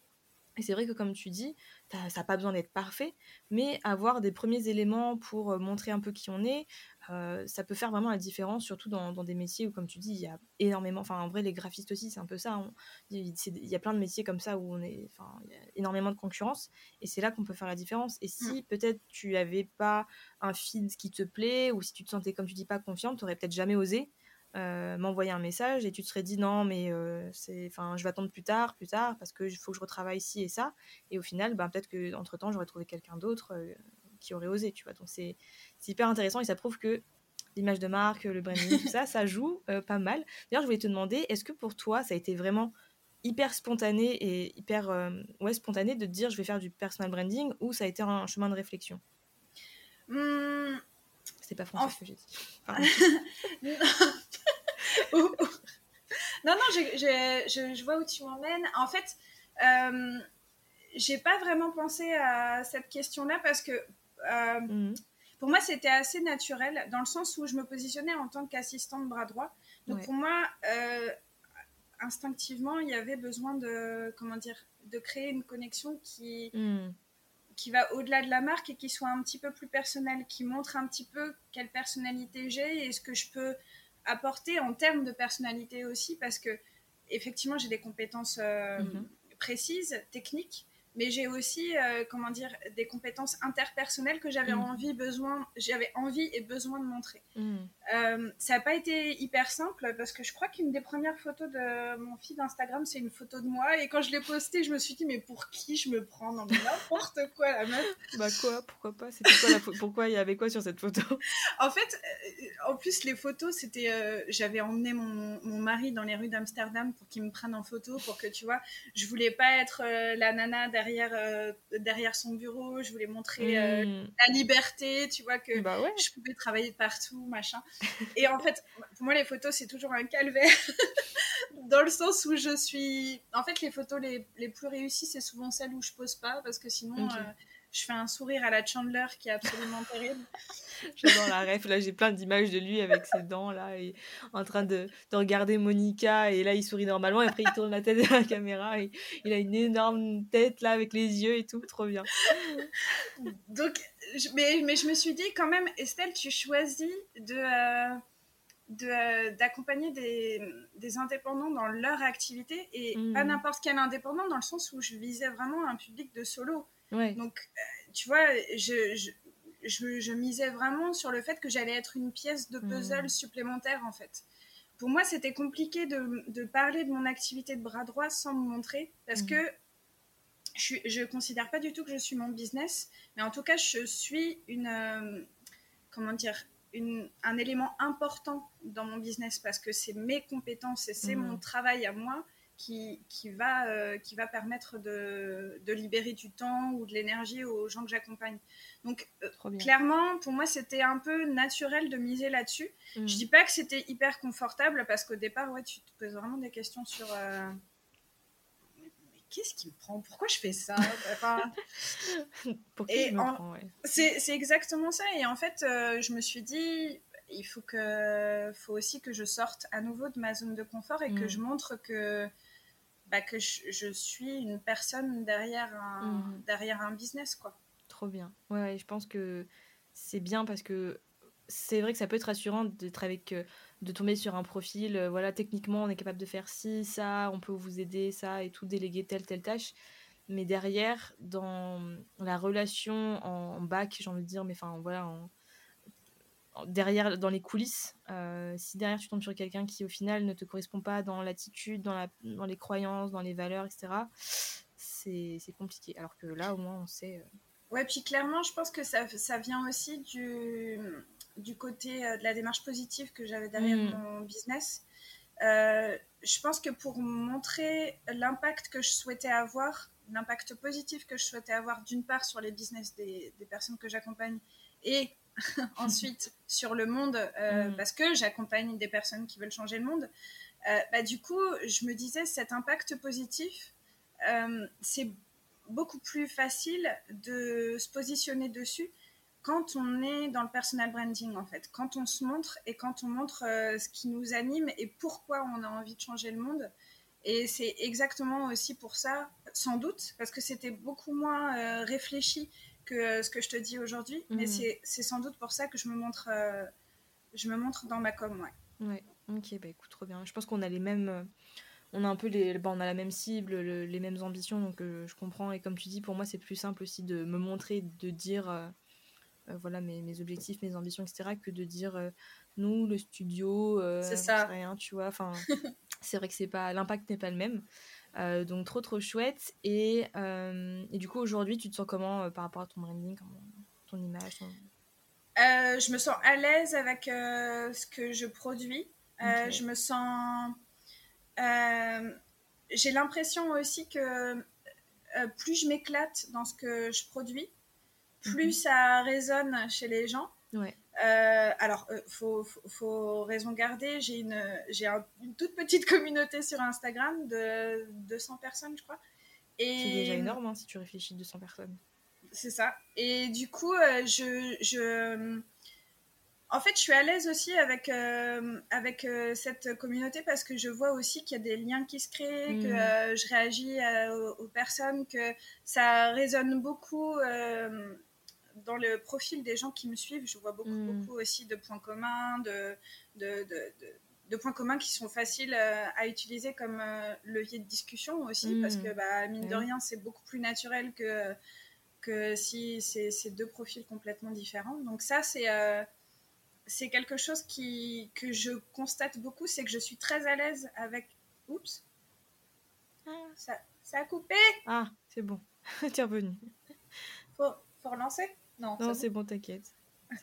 Et c'est vrai que comme tu dis, ça n'a pas besoin d'être parfait, mais avoir des premiers éléments pour montrer un peu qui on est, euh, ça peut faire vraiment la différence, surtout dans, des métiers où, comme tu dis, il y a énormément, enfin en vrai les graphistes aussi, c'est un peu ça, il y a plein de métiers comme ça où on est, enfin, il y a énormément de concurrence, et c'est là qu'on peut faire la différence. Et si mmh. peut-être tu n'avais pas un feed qui te plaît, ou si tu te sentais, comme tu dis, pas confiante, tu n'aurais peut-être jamais osé euh, m'envoyer un message et tu te serais dit non mais euh, c'est enfin je vais attendre plus tard plus tard parce que il faut que je retravaille ci et ça. Et au final ben, peut-être que entre temps j'aurais trouvé quelqu'un d'autre euh, qui aurait osé tu vois. Donc c'est hyper intéressant et ça prouve que l'image de marque le branding tout ça ça joue pas mal. D'ailleurs je voulais te demander est-ce que pour toi ça a été vraiment hyper spontané et hyper ouais spontané de te dire je vais faire du personal branding ou ça a été un chemin de réflexion? Mmh. C'est pas français ce que j'ai dit. non, non, je, vois où tu m'emmènes. En fait, euh, j'ai pas vraiment pensé à cette question-là parce que euh, mhm. pour moi, c'était assez naturel dans le sens où je me positionnais en tant qu'assistante bras droit. Donc pour moi, euh, instinctivement, il y avait besoin de, comment dire, de créer une connexion qui, mhm. qui va au-delà de la marque et qui soit un petit peu plus personnelle, qui montre un petit peu quelle personnalité j'ai et ce que je peux apporter en termes de personnalité aussi, parce que effectivement, j'ai des compétences euh, mhm. précises, techniques, mais j'ai aussi, euh, comment dire, des compétences interpersonnelles que j'avais mm. envie, besoin, j'avais envie et besoin de montrer. Mm. Euh, ça n'a pas été hyper simple parce que je crois qu'une des premières photos de mon feed Instagram, c'est une photo de moi et quand je l'ai postée, je me suis dit mais pour qui je me prends Non n'importe quoi la meuf? bah quoi Pourquoi pas? C'était quoi la Pourquoi il y avait quoi sur cette photo? En fait, en plus les photos, c'était, j'avais emmené mon, mon, mari dans les rues d'Amsterdam pour qu'il me prenne en photo pour que tu vois, je voulais pas être la nana derrière derrière, euh, derrière son bureau, je voulais montrer euh, hmm. la liberté, tu vois, que bah je pouvais travailler partout, machin. Et en fait, pour moi, les photos, c'est toujours un calvaire, dans le sens où je suis... En fait, les photos les, les plus réussies, c'est souvent celles où je pose pas, parce que sinon... Euh, je fais un sourire à la Chandler qui est absolument terrible. J'adore la ref. Là, j'ai plein d'images de lui avec ses dents là, et en train de, de, regarder Monica. Et là, il sourit normalement. Et après, il tourne la tête de la caméra. Et il a une énorme tête là avec les yeux et tout. Trop bien. Donc, mais, mais je me suis dit quand même, Estelle, tu choisis de. Euh, euh, d'accompagner des, des, indépendants dans leur activité et pas mmh. n'importe quel indépendant dans le sens où je visais vraiment un public de solo. Donc, euh, tu vois, je, je, je, misais vraiment sur le fait que j'allais être une pièce de puzzle hmm. supplémentaire, en fait. Pour moi, c'était compliqué de, de, parler de mon activité de bras droit sans me montrer, parce hmm. que je ne considère pas du tout que je suis mon business, mais en tout cas, je suis une... Euh, comment dire une, un élément important dans mon business parce que c'est mes compétences et c'est hmm. mon travail à moi qui, qui, va, euh, qui va permettre de, de, libérer du temps ou de l'énergie aux gens que j'accompagne. Donc, euh, clairement, pour moi, c'était un peu naturel de miser là-dessus. Mm. Je dis pas que c'était hyper confortable parce qu'au départ, ouais, tu te poses vraiment des questions sur. Euh, qu'est-ce qui me prend? Pourquoi je fais ça? Enfin, C'est exactement ça. Et en fait, euh, je me suis dit, il faut, que, faut aussi que je sorte à nouveau de ma zone de confort et que mm. je montre que, bah, que je, suis une personne derrière un, mm. derrière un business. quoi. Trop bien. Ouais, je pense que c'est bien parce que c'est vrai que ça peut être rassurant d'être avec euh, de tomber sur un profil euh, voilà techniquement on est capable de faire ci ça on peut vous aider ça et tout déléguer telle telle tâche mais derrière dans la relation en, bac j'ai envie de dire mais enfin voilà derrière dans les coulisses euh, si derrière tu tombes sur quelqu'un qui au final ne te correspond pas dans l'attitude dans la dans les croyances dans les valeurs etc c'est compliqué alors que là au moins on sait ouais puis clairement je pense que ça, ça vient aussi du du côté euh, de la démarche positive que j'avais derrière mm. mon business. Euh, je pense que pour montrer l'impact que je souhaitais avoir, l'impact positif que je souhaitais avoir d'une part sur les business des, personnes que j'accompagne et ensuite sur le monde, euh, mm. parce que j'accompagne des personnes qui veulent changer le monde, bah, du coup, je me disais, cet impact positif, c'est beaucoup plus facile de se positionner dessus quand on est dans le personal branding, en fait, quand on se montre et quand on montre euh, ce qui nous anime et pourquoi on a envie de changer le monde. Et c'est exactement aussi pour ça, sans doute, parce que c'était beaucoup moins euh, réfléchi que euh, ce que je te dis aujourd'hui, mais mhm. c'est sans doute pour ça que je me montre, je me montre dans ma com, ouais. Ouais, ok, bah écoute, trop bien. Je pense qu'on a les mêmes on a un peu les, bah, on a la même cible, les mêmes ambitions, donc je comprends. Et comme tu dis, pour moi, c'est plus simple aussi de me montrer, de dire euh, voilà mes, mes, objectifs, mes ambitions, etc., que de dire euh, nous, le studio, euh, c'est ça. rien, tu vois. Enfin, c'est vrai que c'est pas l'impact n'est pas le même. Donc trop trop chouette. Et, et du coup aujourd'hui, tu te sens comment par rapport à ton branding, ton image Je me sens à l'aise avec ce que je produis. Je me sens. J'ai l'impression aussi que plus je m'éclate dans ce que je produis, plus mhm. ça résonne chez les gens. Ouais. Euh, alors, il euh, faut, raison garder. J'ai une, j'ai une toute petite communauté sur Instagram de 200 personnes, je crois. Et... C'est déjà énorme hein, si tu réfléchis 200 personnes. C'est ça. Et du coup, euh, je, je, en fait, je suis à l'aise aussi avec, avec cette communauté parce que je vois aussi qu'il y a des liens qui se créent, que mhm. je réagis aux, aux, personnes, que ça résonne beaucoup dans le profil des gens qui me suivent, je vois beaucoup, hmm. beaucoup aussi de points communs, de, de, de, points communs qui sont faciles euh, à utiliser comme euh, levier de discussion aussi, hmm. parce que bah, mine de rien, c'est beaucoup plus naturel que, que si c'est deux profils complètement différents. Donc ça, c'est euh, c'est quelque chose qui, que je constate beaucoup, c'est que je suis très à l'aise avec... Oups. Ah, ça, ça a coupé. Ah, c'est bon. tu es revenu. Faut, faut relancer non, c'est bon, t'inquiète.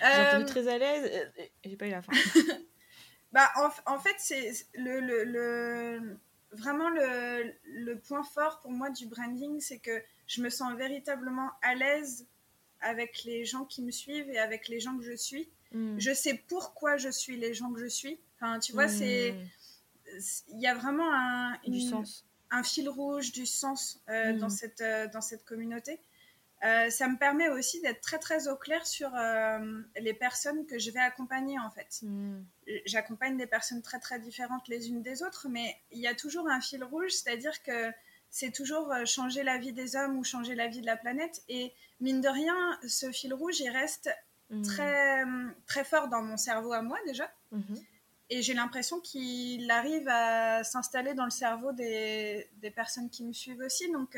J'ai entendu euh, très à l'aise et j'ai pas eu la fin. bah, en, en fait, c'est le, le, le, vraiment le, le, point fort pour moi du branding, c'est que je me sens véritablement à l'aise avec les gens qui me suivent et avec les gens que je suis. Hmm. Je sais pourquoi je suis les gens que je suis. Enfin, tu vois, c'est hmm. il y a vraiment un, du sens. un fil rouge, du sens euh, dans, hmm. cette, euh, dans cette communauté. Euh, ça me permet aussi d'être très très au clair sur euh, les personnes que je vais accompagner en fait. Hmm. J'accompagne des personnes très très différentes les unes des autres, mais il y a toujours un fil rouge, c'est-à-dire que c'est toujours euh, changer la vie des hommes ou changer la vie de la planète. Et mine de rien, ce fil rouge, il reste hmm. très très fort dans mon cerveau à moi déjà. Mhm. Et j'ai l'impression qu'il arrive à s'installer dans le cerveau des, des, personnes qui me suivent aussi. Donc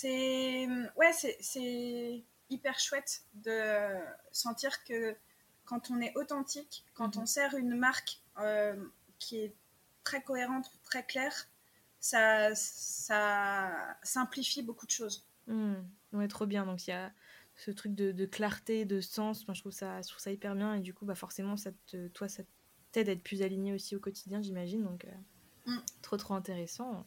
c'est ouais, c'est hyper chouette de sentir que quand on est authentique, quand mhm. on sert une marque euh, qui est très cohérente, très claire, ça, ça simplifie beaucoup de choses. Mmh. Ouais, trop bien. Donc il y a ce truc de, clarté, de sens. Moi, je trouve ça, je trouve ça hyper bien. Et du coup, bah forcément, ça toi, ça t'aide à être plus aligné aussi au quotidien, j'imagine. Donc euh, mmh. trop trop intéressant.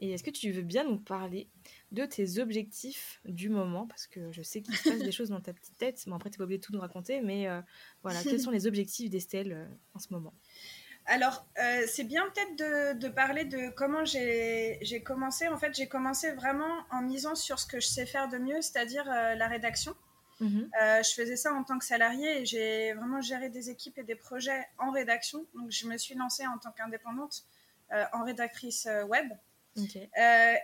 Et est-ce que tu veux bien nous parler de tes objectifs du moment? Parce que je sais qu'il se passe des choses dans ta petite tête. Bon, après, tu n'es pas obligé de tout nous raconter, mais euh, voilà, quels sont les objectifs d'Estelle euh, en ce moment? Alors, euh, c'est bien peut-être de, parler de comment j'ai commencé. En fait, j'ai commencé vraiment en misant sur ce que je sais faire de mieux, c'est-à-dire la rédaction. Euh, je faisais ça en tant que salarié et j'ai vraiment géré des équipes et des projets en rédaction. Donc, je me suis lancée en tant qu'indépendante en rédactrice web.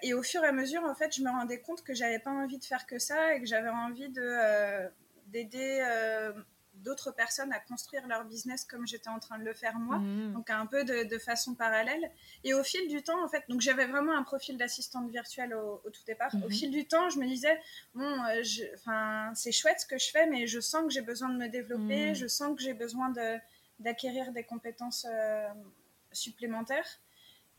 et au fur et à mesure, en fait, je me rendais compte que j'avais pas envie de faire que ça et que j'avais envie d'aider d'autres personnes à construire leur business comme j'étais en train de le faire moi, mmh. donc un peu de, façon parallèle. Et au fil du temps, en fait, donc j'avais vraiment un profil d'assistante virtuelle au, tout départ. Au mmh. fil du temps, je me disais, bon, euh, enfin, c'est chouette ce que je fais, mais je sens que j'ai besoin de me développer, mmh. je sens que j'ai besoin d'acquérir des compétences euh, supplémentaires.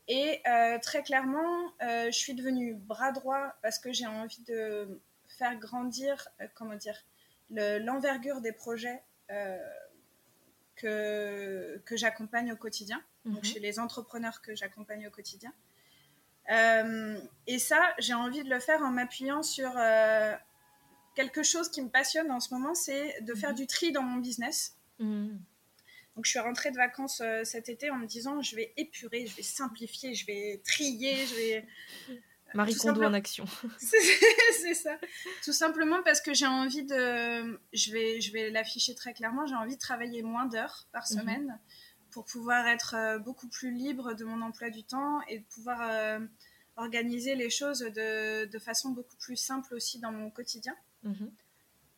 Et euh, très clairement, je suis devenue bras droit parce que j'ai envie de faire grandir, comment dire, l'envergure des projets euh, que, que j'accompagne au quotidien, donc mhm. chez les entrepreneurs que j'accompagne au quotidien. Euh, et ça, j'ai envie de le faire en m'appuyant sur euh, quelque chose qui me passionne en ce moment, c'est de faire mhm. du tri dans mon business. Mhm. Donc, je suis rentrée de vacances cet été en me disant, je vais épurer, je vais simplifier, je vais trier, je vais Marie Kondo en action. c'est ça. Tout simplement parce que j'ai envie de. Je vais, je vais l'afficher très clairement. J'ai envie de travailler moins d'heures par mhm. semaine pour pouvoir être euh, beaucoup plus libre de mon emploi du temps et de pouvoir euh, organiser les choses de, de, façon beaucoup plus simple aussi dans mon quotidien. Mhm.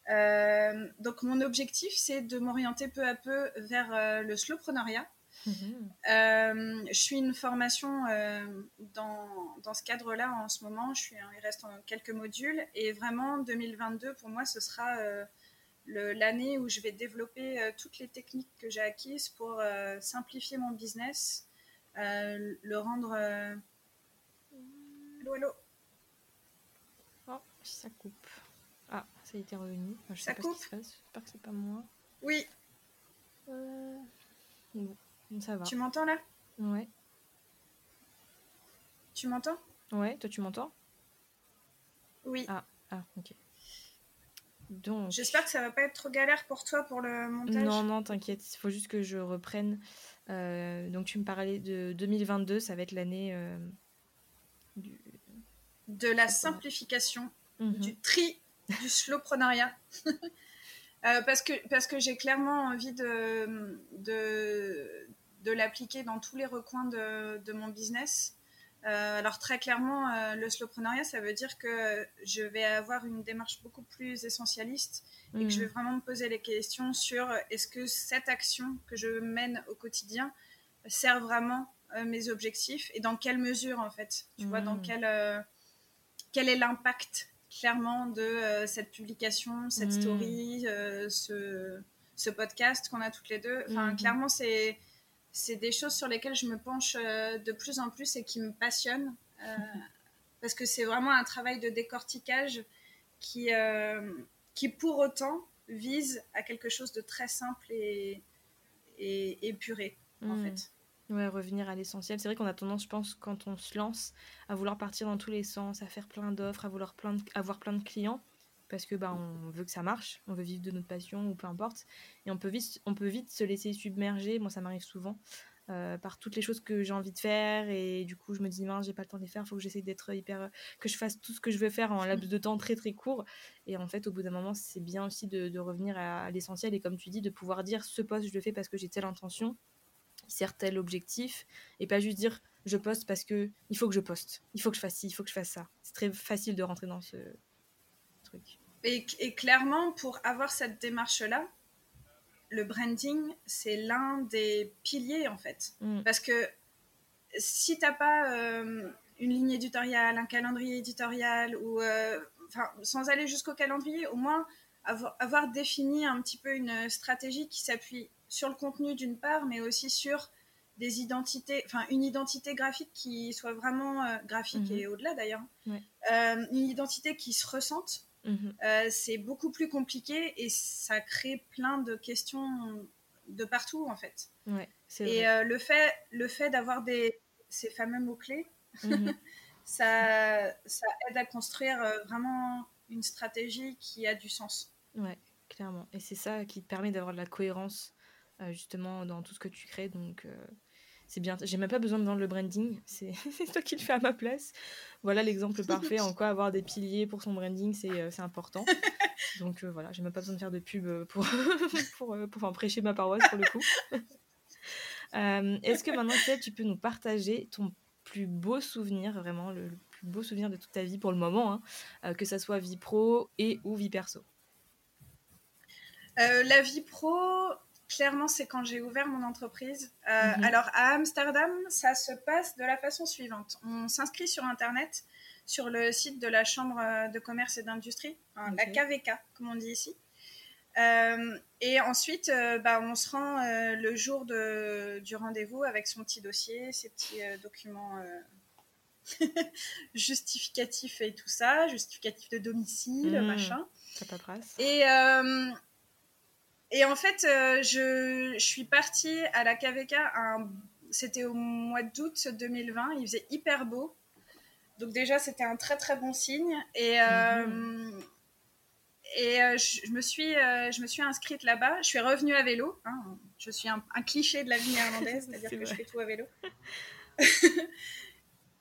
Euh, donc, mon objectif, c'est de m'orienter peu à peu vers le slowpreneuriat. Euh, je suis une formation euh, dans, dans, ce cadre-là en ce moment. Je suis, il reste quelques modules et vraiment 2022 pour moi ce sera euh, l'année où je vais développer toutes les techniques que j'ai acquises pour simplifier mon business, le rendre. Allô, allô. Oh, ça coupe. Ah, ça a été revenu. je ça sais coupe. Pas ce qui se passe. J'espère que c'est pas moi. Oui. Bon. Ça va. Tu m'entends là? Ouais. Tu m'entends? Ouais, toi tu m'entends? Oui. Ah, ah, ok. Donc. J'espère que ça va pas être trop galère pour toi pour le montage. Non, non, t'inquiète. Il faut juste que je reprenne. Euh, donc tu me parlais de 2022, ça va être l'année euh, du... de la simplification, mhm. du tri, du slowprenariat. Euh, parce que, parce que j'ai clairement envie de, de, de l'appliquer dans tous les recoins de, mon business. Euh, alors très clairement, euh, le slowpreneuriat, ça veut dire que je vais avoir une démarche beaucoup plus essentialiste et que je mm. vais vraiment me poser les questions sur est-ce que cette action que je mène au quotidien sert vraiment euh, mes objectifs et dans quelle mesure en fait. Tu vois, dans mm. quel, quel est l'impact clairement de cette publication, cette mm. story, ce, ce, podcast qu'on a toutes les deux. Enfin, clairement, c'est c'est des choses sur lesquelles je me penche euh, de plus en plus et qui me passionnent. Euh, parce que c'est vraiment un travail de décortiquage qui, euh, qui, pour autant, vise à quelque chose de très simple et, et épuré, en mmh. fait. Ouais, revenir à l'essentiel. C'est vrai qu'on a tendance, je pense, quand on se lance, à vouloir partir dans tous les sens, à faire plein d'offres, à vouloir plein avoir plein de clients parce que bah, on veut que ça marche, on veut vivre de notre passion ou peu importe. Et on peut vite, on peut vite se laisser submerger, moi ça m'arrive souvent, euh, par toutes les choses que j'ai envie de faire. Et du coup, je me dis, mince, j'ai pas le temps de les faire, il faut que j'essaye d'être hyper. que je fasse tout ce que je veux faire en laps de temps très très court. Et en fait, au bout d'un moment, c'est bien aussi de, revenir à, l'essentiel et comme tu dis, de pouvoir dire ce poste, je le fais parce que j'ai telle intention, il sert tel objectif, et pas juste dire je poste parce que il faut que je poste, il faut que je fasse ci, il faut que je fasse ça. C'est très facile de rentrer dans ce truc. Et, clairement, pour avoir cette démarche-là, le branding, c'est l'un des piliers en fait. Mm. Parce que si tu n'as pas euh, une ligne éditoriale, un calendrier éditorial, ou euh, sans aller jusqu'au calendrier, au moins avoir, avoir, défini un petit peu une stratégie qui s'appuie sur le contenu d'une part, mais aussi sur des identités, enfin une identité graphique qui soit vraiment euh, graphique mm-hmm. et au-delà d'ailleurs, une identité qui se ressente Mhm. Euh, c'est beaucoup plus compliqué et ça crée plein de questions de partout en fait. et euh, le fait, le fait d'avoir des, ces fameux mots-clés, mhm. ça, ça aide à construire euh, vraiment une stratégie qui a du sens. Ouais, clairement. Et c'est ça qui te permet d'avoir de la cohérence justement dans tout ce que tu crées. Donc c'est bien. J'ai même pas besoin de vendre le branding. C'est toi qui le fais à ma place. Voilà l'exemple parfait en quoi avoir des piliers pour son branding, c'est euh, important. Donc euh, voilà, j'ai même pas besoin de faire de pub pour, pour, pour, prêcher ma paroisse pour le coup. Est-ce que maintenant, tu peux nous partager ton plus beau souvenir, vraiment le, plus beau souvenir de toute ta vie pour le moment, hein, que ça soit vie pro et ou vie perso? La vie pro, clairement, c'est quand j'ai ouvert mon entreprise. Euh, mhm. Alors, à Amsterdam, ça se passe de la façon suivante. On s'inscrit sur Internet, sur le site de la Chambre euh, de commerce et d'industrie, la KVK, comme on dit ici. Euh, et ensuite, bah, on se rend le jour de, du rendez-vous avec son petit dossier, ses petits documents justificatifs et tout ça, justificatif de domicile, mmh. machin. Ça paperasse. Et et en fait, euh, je, je, suis partie à la KVK, c'était au mois d'août 2020, il faisait hyper beau. Donc déjà, c'était un très très bon signe. Et, euh, mhm. et euh, je, me suis, je me suis inscrite là-bas. Je suis revenue à vélo. Hein. Je suis un, cliché de la vie néerlandaise, c'est-à-dire que je fais tout à vélo.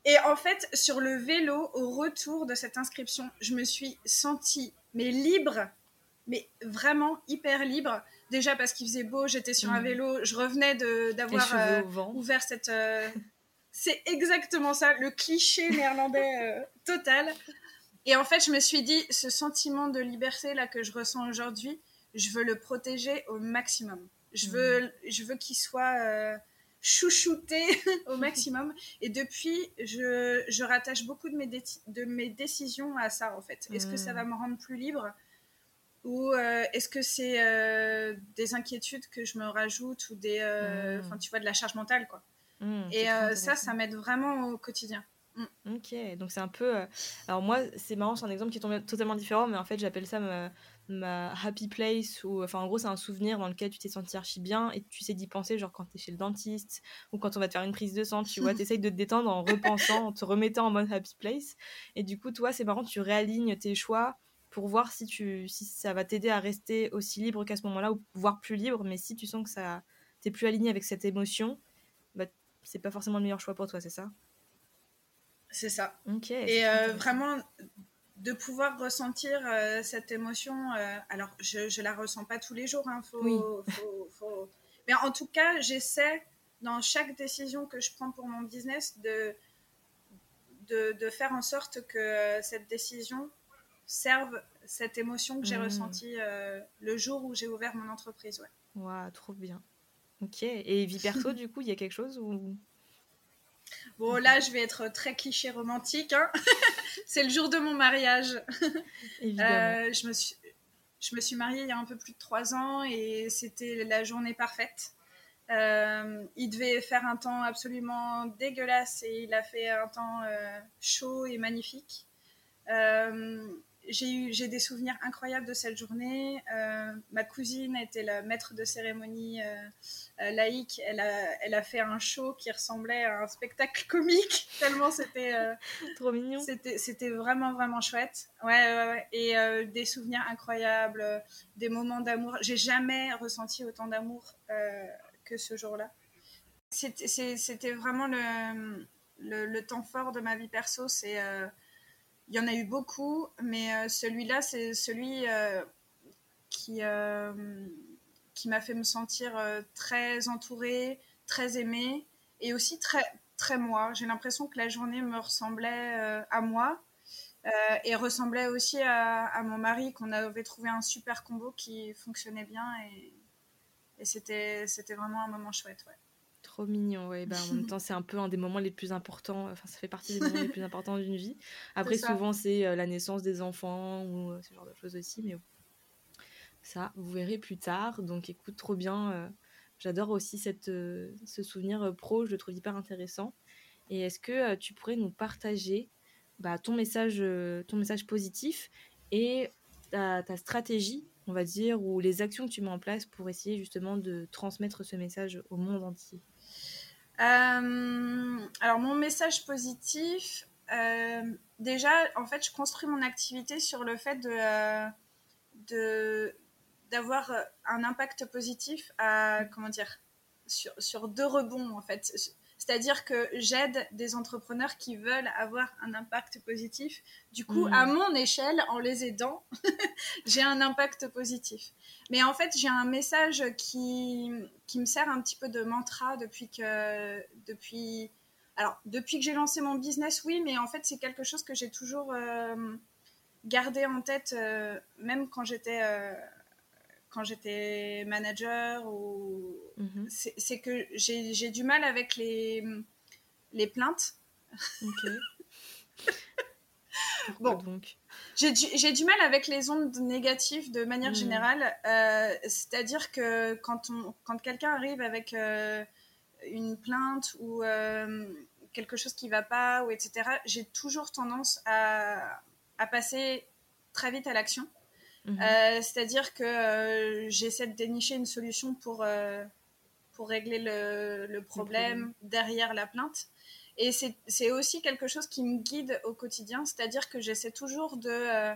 et en fait, sur le vélo, au retour de cette inscription, je me suis sentie mais libre mais vraiment hyper libre. Déjà parce qu'il faisait beau, j'étais sur un mm. vélo, je revenais d'avoir euh, ouvert cette. Euh, c'est exactement ça, le cliché néerlandais euh, total. Et en fait, je me suis dit, ce sentiment de liberté là que je ressens aujourd'hui, je veux le protéger au maximum. Je mm. veux, je veux qu'il soit chouchouté au maximum. Et depuis, je, je rattache beaucoup de mes, de mes décisions à ça, en fait. Est-ce que ça mm. va me rendre plus libre? Ou euh, est-ce que c'est euh, des inquiétudes que je me rajoute ou des, euh, mmh. tu vois, de la charge mentale, quoi. Mmh, et ça, ça m'aide vraiment au quotidien. Mmh. Ok, donc c'est un peu. Alors moi, c'est marrant, c'est un exemple qui est totalement différent, mais en fait, j'appelle ça ma, happy place. Ou enfin, en gros, c'est un souvenir dans lequel tu t'es senti archi bien et tu sais d'y penser, genre quand tu es chez le dentiste ou quand on va te faire une prise de sang, tu vois, tu essayes de te détendre en repensant, en te remettant en mode happy place. Et du coup, toi, c'est marrant, tu réalignes tes choix pour voir si, tu, si ça va t'aider à rester aussi libre qu'à ce moment-là ou voire plus libre. Mais si tu sens que ça t'es plus aligné avec cette émotion, bah, c'est pas forcément le meilleur choix pour toi, c'est ça? C'est ça. Ok. Et euh, vraiment de pouvoir ressentir euh, cette émotion. Euh, alors, je, je la ressens pas tous les jours, hein, faut, faut, mais en tout cas, j'essaie dans chaque décision que je prends pour mon business de, de, de faire en sorte que cette décision servent cette émotion que j'ai hmm. ressentie euh, le jour où j'ai ouvert mon entreprise. Ouais. trop bien. Ok. Et vie perso, du coup, il y a quelque chose ou Bon, là, je vais être très cliché romantique. Hein. c'est le jour de mon mariage. Euh, je, me suis, je me suis mariée il y a un peu plus de trois ans et c'était la journée parfaite. Euh, il devait faire un temps absolument dégueulasse et il a fait un temps chaud et magnifique j'ai eu j'ai des souvenirs incroyables de cette journée. Euh, ma cousine était la maître de cérémonie euh, euh, laïque. Elle a, elle a fait un show qui ressemblait à un spectacle comique tellement c'était trop mignon. C'était c'était vraiment vraiment chouette. Ouais, ouais, ouais. et des souvenirs incroyables, des moments d'amour. J'ai jamais ressenti autant d'amour que ce jour-là. C'était vraiment le, le, le, temps fort de ma vie perso. C'est il y en a eu beaucoup, mais euh, celui-là, c'est celui euh, qui, euh, qui m'a fait me sentir très entourée, très aimée et aussi très, très moi. J'ai l'impression que la journée me ressemblait à moi. et ressemblait aussi à, à mon mari, qu'on avait trouvé un super combo qui fonctionnait bien et, et c'était vraiment un moment chouette. Trop mignon, ouais. Bah, en même temps, c'est un peu un des moments les plus importants. Enfin, ça fait partie des moments les plus importants d'une vie. Après, souvent, c'est euh, la naissance des enfants ou euh, ce genre de choses aussi. Mais ça, vous verrez plus tard. Donc, écoute, trop bien. Euh, j'adore aussi cette, ce souvenir pro. Je le trouve hyper intéressant. Et est-ce que tu pourrais nous partager bah, ton, message, ton message positif et ta, ta stratégie on va dire, ou les actions que tu mets en place pour essayer justement de transmettre ce message au monde entier? Euh, Alors, mon message positif, euh, déjà, en fait, je construis mon activité sur le fait euh, d'avoir un impact positif à comment dire sur, sur deux rebonds en fait. C'est-à-dire que j'aide des entrepreneurs qui veulent avoir un impact positif. Du coup, à mm. mon échelle, en les aidant, j'ai un impact positif. Mais en fait, j'ai un message qui, qui me sert un petit peu de mantra depuis que, depuis, alors, depuis que j'ai lancé mon business, oui, mais en fait, c'est quelque chose que j'ai toujours euh, gardé en tête, euh, même quand j'étais euh, quand j'étais manager ou mhm. c'est que j'ai du mal avec les les plaintes. bon, donc? J'ai du, du, mal avec les ondes négatives de manière mhm. générale. Euh, c'est-à-dire que quand, on, quand quelqu'un arrive avec euh, une plainte ou euh, quelque chose qui va pas, ou etc., j'ai toujours tendance à, à, passer très vite à l'action. Mhm. Euh, c'est-à-dire que euh, j'essaie de dénicher une solution pour, euh, pour régler le, problème derrière la plainte. Et c'est aussi quelque chose qui me guide au quotidien, c'est-à-dire que j'essaie toujours de...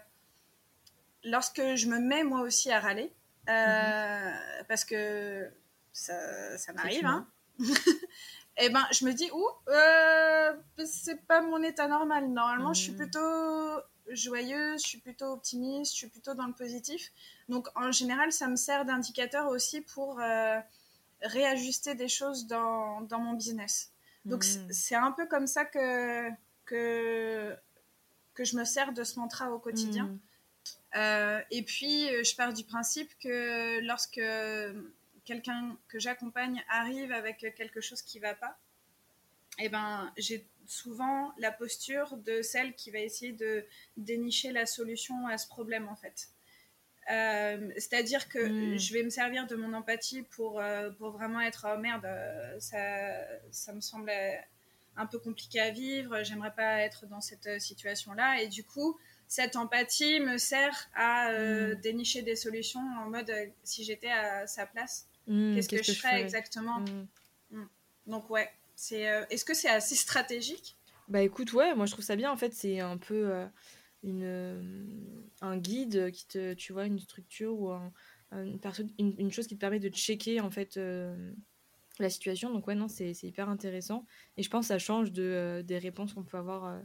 lorsque je me mets moi aussi à râler, mhm. parce que ça, ça m'arrive, hein, et eh ben je me dis, ouh, c'est pas mon état normal. Normalement, je suis plutôt joyeuse, je suis plutôt optimiste, je suis plutôt dans le positif. Donc en général, ça me sert d'indicateur aussi pour euh, réajuster des choses dans, dans mon business. Donc hmm. c'est un peu comme ça que, que, que je me sers de ce mantra au quotidien. Hmm. Euh, et puis, euh, je pars du principe que lorsque quelqu'un que j'accompagne arrive avec quelque chose qui ne va pas, eh ben, j'ai souvent la posture de celle qui va essayer de dénicher la solution à ce problème en fait. Euh, c'est-à-dire que hmm. je vais me servir de mon empathie pour, euh, pour vraiment être oh merde, euh, ça, ça me semble un peu compliqué à vivre, j'aimerais pas être dans cette situation-là. Et du coup, cette empathie me sert à hmm. dénicher des solutions en mode si j'étais à sa place, hmm, qu'est-ce que, je ferais exactement? Donc, ouais, euh, est-ce que c'est assez stratégique? Bah écoute, ouais, moi je trouve ça bien. En fait, c'est un peu euh, une, euh, un guide qui te, tu vois, une structure ou une, personne, une, chose qui te permet de checker en fait la situation. Donc ouais, non, c'est hyper intéressant. Et je pense que ça change de, des réponses qu'on peut avoir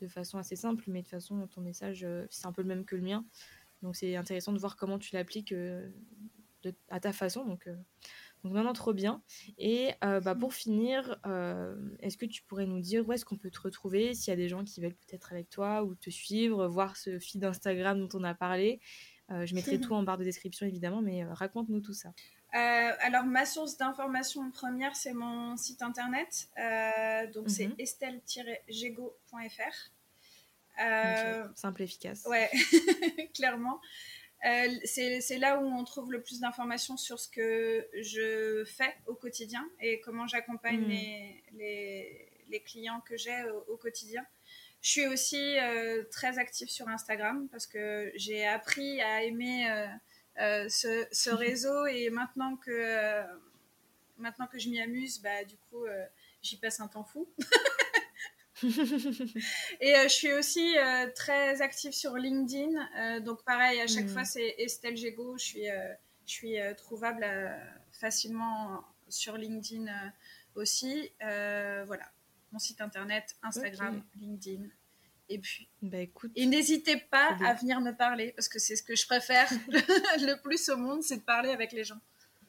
de façon assez simple, mais de façon, ton message, c'est un peu le même que le mien. Donc c'est intéressant de voir comment tu l'appliques à ta façon. Donc donc maintenant, trop bien. Et euh, bah, pour finir, euh, est-ce que tu pourrais nous dire où est-ce qu'on peut te retrouver? S'il y a des gens qui veulent peut-être avec toi ou te suivre, voir ce feed Instagram dont on a parlé euh, Je mettrai tout en barre de description évidemment, mais raconte-nous tout ça. alors ma source d'information première, c'est mon site internet. donc c'est mhm. estelle-gego.fr. Simple, efficace. Ouais, clairement. Euh, c'est là où on trouve le plus d'informations sur ce que je fais au quotidien et comment j'accompagne hmm. les, les, clients que j'ai au, quotidien. Je suis aussi euh, très active sur Instagram parce que j'ai appris à aimer euh, ce, ce, réseau et maintenant que, maintenant que je m'y amuse, bah, du coup, j'y passe un temps fou. et euh, je suis aussi euh, très active sur LinkedIn. Euh, donc pareil, à chaque mm. fois c'est Estelle Gégo. Je suis, je suis trouvable facilement sur LinkedIn aussi. voilà, mon site internet, Instagram, LinkedIn. Et puis, bah, écoute, et n'hésitez pas à venir me parler parce que c'est ce que je préfère le plus au monde, c'est de parler avec les gens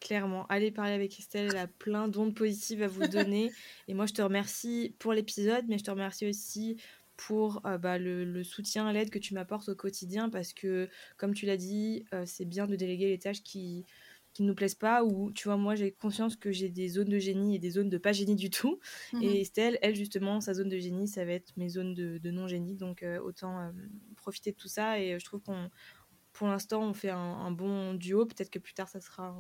clairement. Allez parler avec Estelle, elle a plein d'ondes positives à vous donner. et moi, je te remercie pour l'épisode, mais je te remercie aussi pour euh, bah, le, soutien, l'aide que tu m'apportes au quotidien, parce que, comme tu l'as dit, euh, c'est bien de déléguer les tâches qui qui ne nous plaisent pas, ou tu vois, moi j'ai conscience que j'ai des zones de génie et des zones de pas génie du tout. Mhm. Et Estelle, elle justement, sa zone de génie, ça va être mes zones de, non-génie. Donc euh, autant profiter de tout ça. Et je trouve qu'on, pour l'instant, on fait un, un bon duo. Peut-être que plus tard, ça sera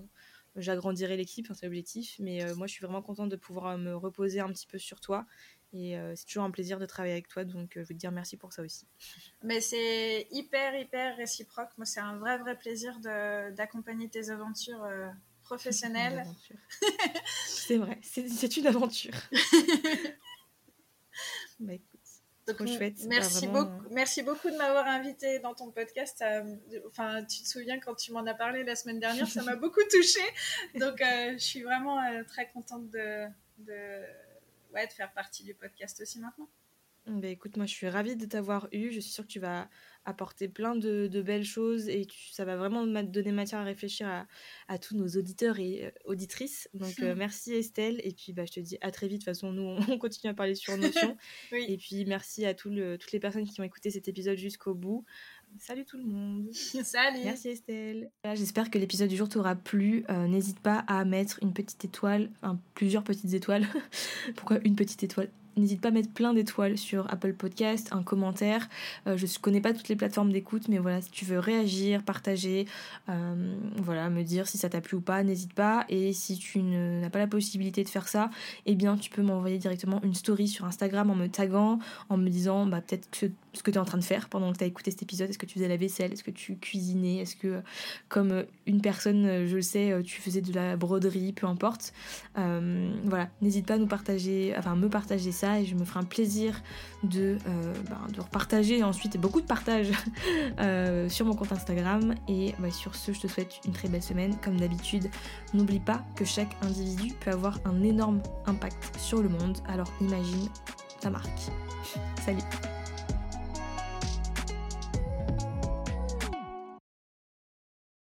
j'agrandirai l'équipe, c'est l'objectif. Mais euh, moi, je suis vraiment contente de pouvoir euh, me reposer un petit peu sur toi. Et euh, c'est toujours un plaisir de travailler avec toi, donc je veux te dire merci pour ça aussi. Mais c'est hyper, hyper réciproque. Moi, c'est un vrai, vrai plaisir d'accompagner tes aventures professionnelles. c'est vrai, c'est une aventure. bah, écoute. trop chouette. Merci, beaucoup, merci beaucoup de m'avoir invité dans ton podcast. enfin, tu te souviens quand tu m'en as parlé la semaine dernière, ça m'a beaucoup touchée. Donc, je suis vraiment très contente de, de, ouais, de faire partie du podcast aussi maintenant. Bah, écoute, moi je suis ravie de t'avoir eu. Je suis sûre que tu vas apporter plein de, belles choses et ça va vraiment donner matière à réfléchir à, tous nos auditeurs et euh, auditrices. Donc euh, merci Estelle et puis bah, je te dis à très vite. De toute façon, nous on continue à parler sur Notion. Et puis merci à toutes les personnes qui ont écouté cet épisode jusqu'au bout. Salut tout le monde. Salut. Merci Estelle. J'espère que l'épisode du jour t'aura plu. Euh, n'hésite pas à mettre une petite étoile, enfin plusieurs petites étoiles. Pourquoi une petite étoile? N'hésite pas à mettre plein d'étoiles sur Apple Podcast, un commentaire. Euh, je ne connais pas toutes les plateformes d'écoute, mais voilà, si tu veux réagir, partager, euh, voilà, me dire si ça t'a plu ou pas, n'hésite pas. Et si tu n'as pas la possibilité de faire ça, eh bien, tu peux m'envoyer directement une story sur Instagram en me taguant, en me disant bah, peut-être ce que tu es en train de faire pendant que tu as écouté cet épisode. Est-ce que tu faisais la vaisselle? Est-ce que tu cuisinais? Est-ce que, comme une personne, je le sais, tu faisais de la broderie Peu importe. voilà, n'hésite pas à nous partager, enfin, me partager ça et je me ferai un plaisir de, euh, ben, de repartager ensuite beaucoup de partage euh, sur mon compte Instagram. Et bah, sur ce, je te souhaite une très belle semaine. Comme d'habitude, n'oublie pas que chaque individu peut avoir un énorme impact sur le monde. Alors imagine ta marque. Salut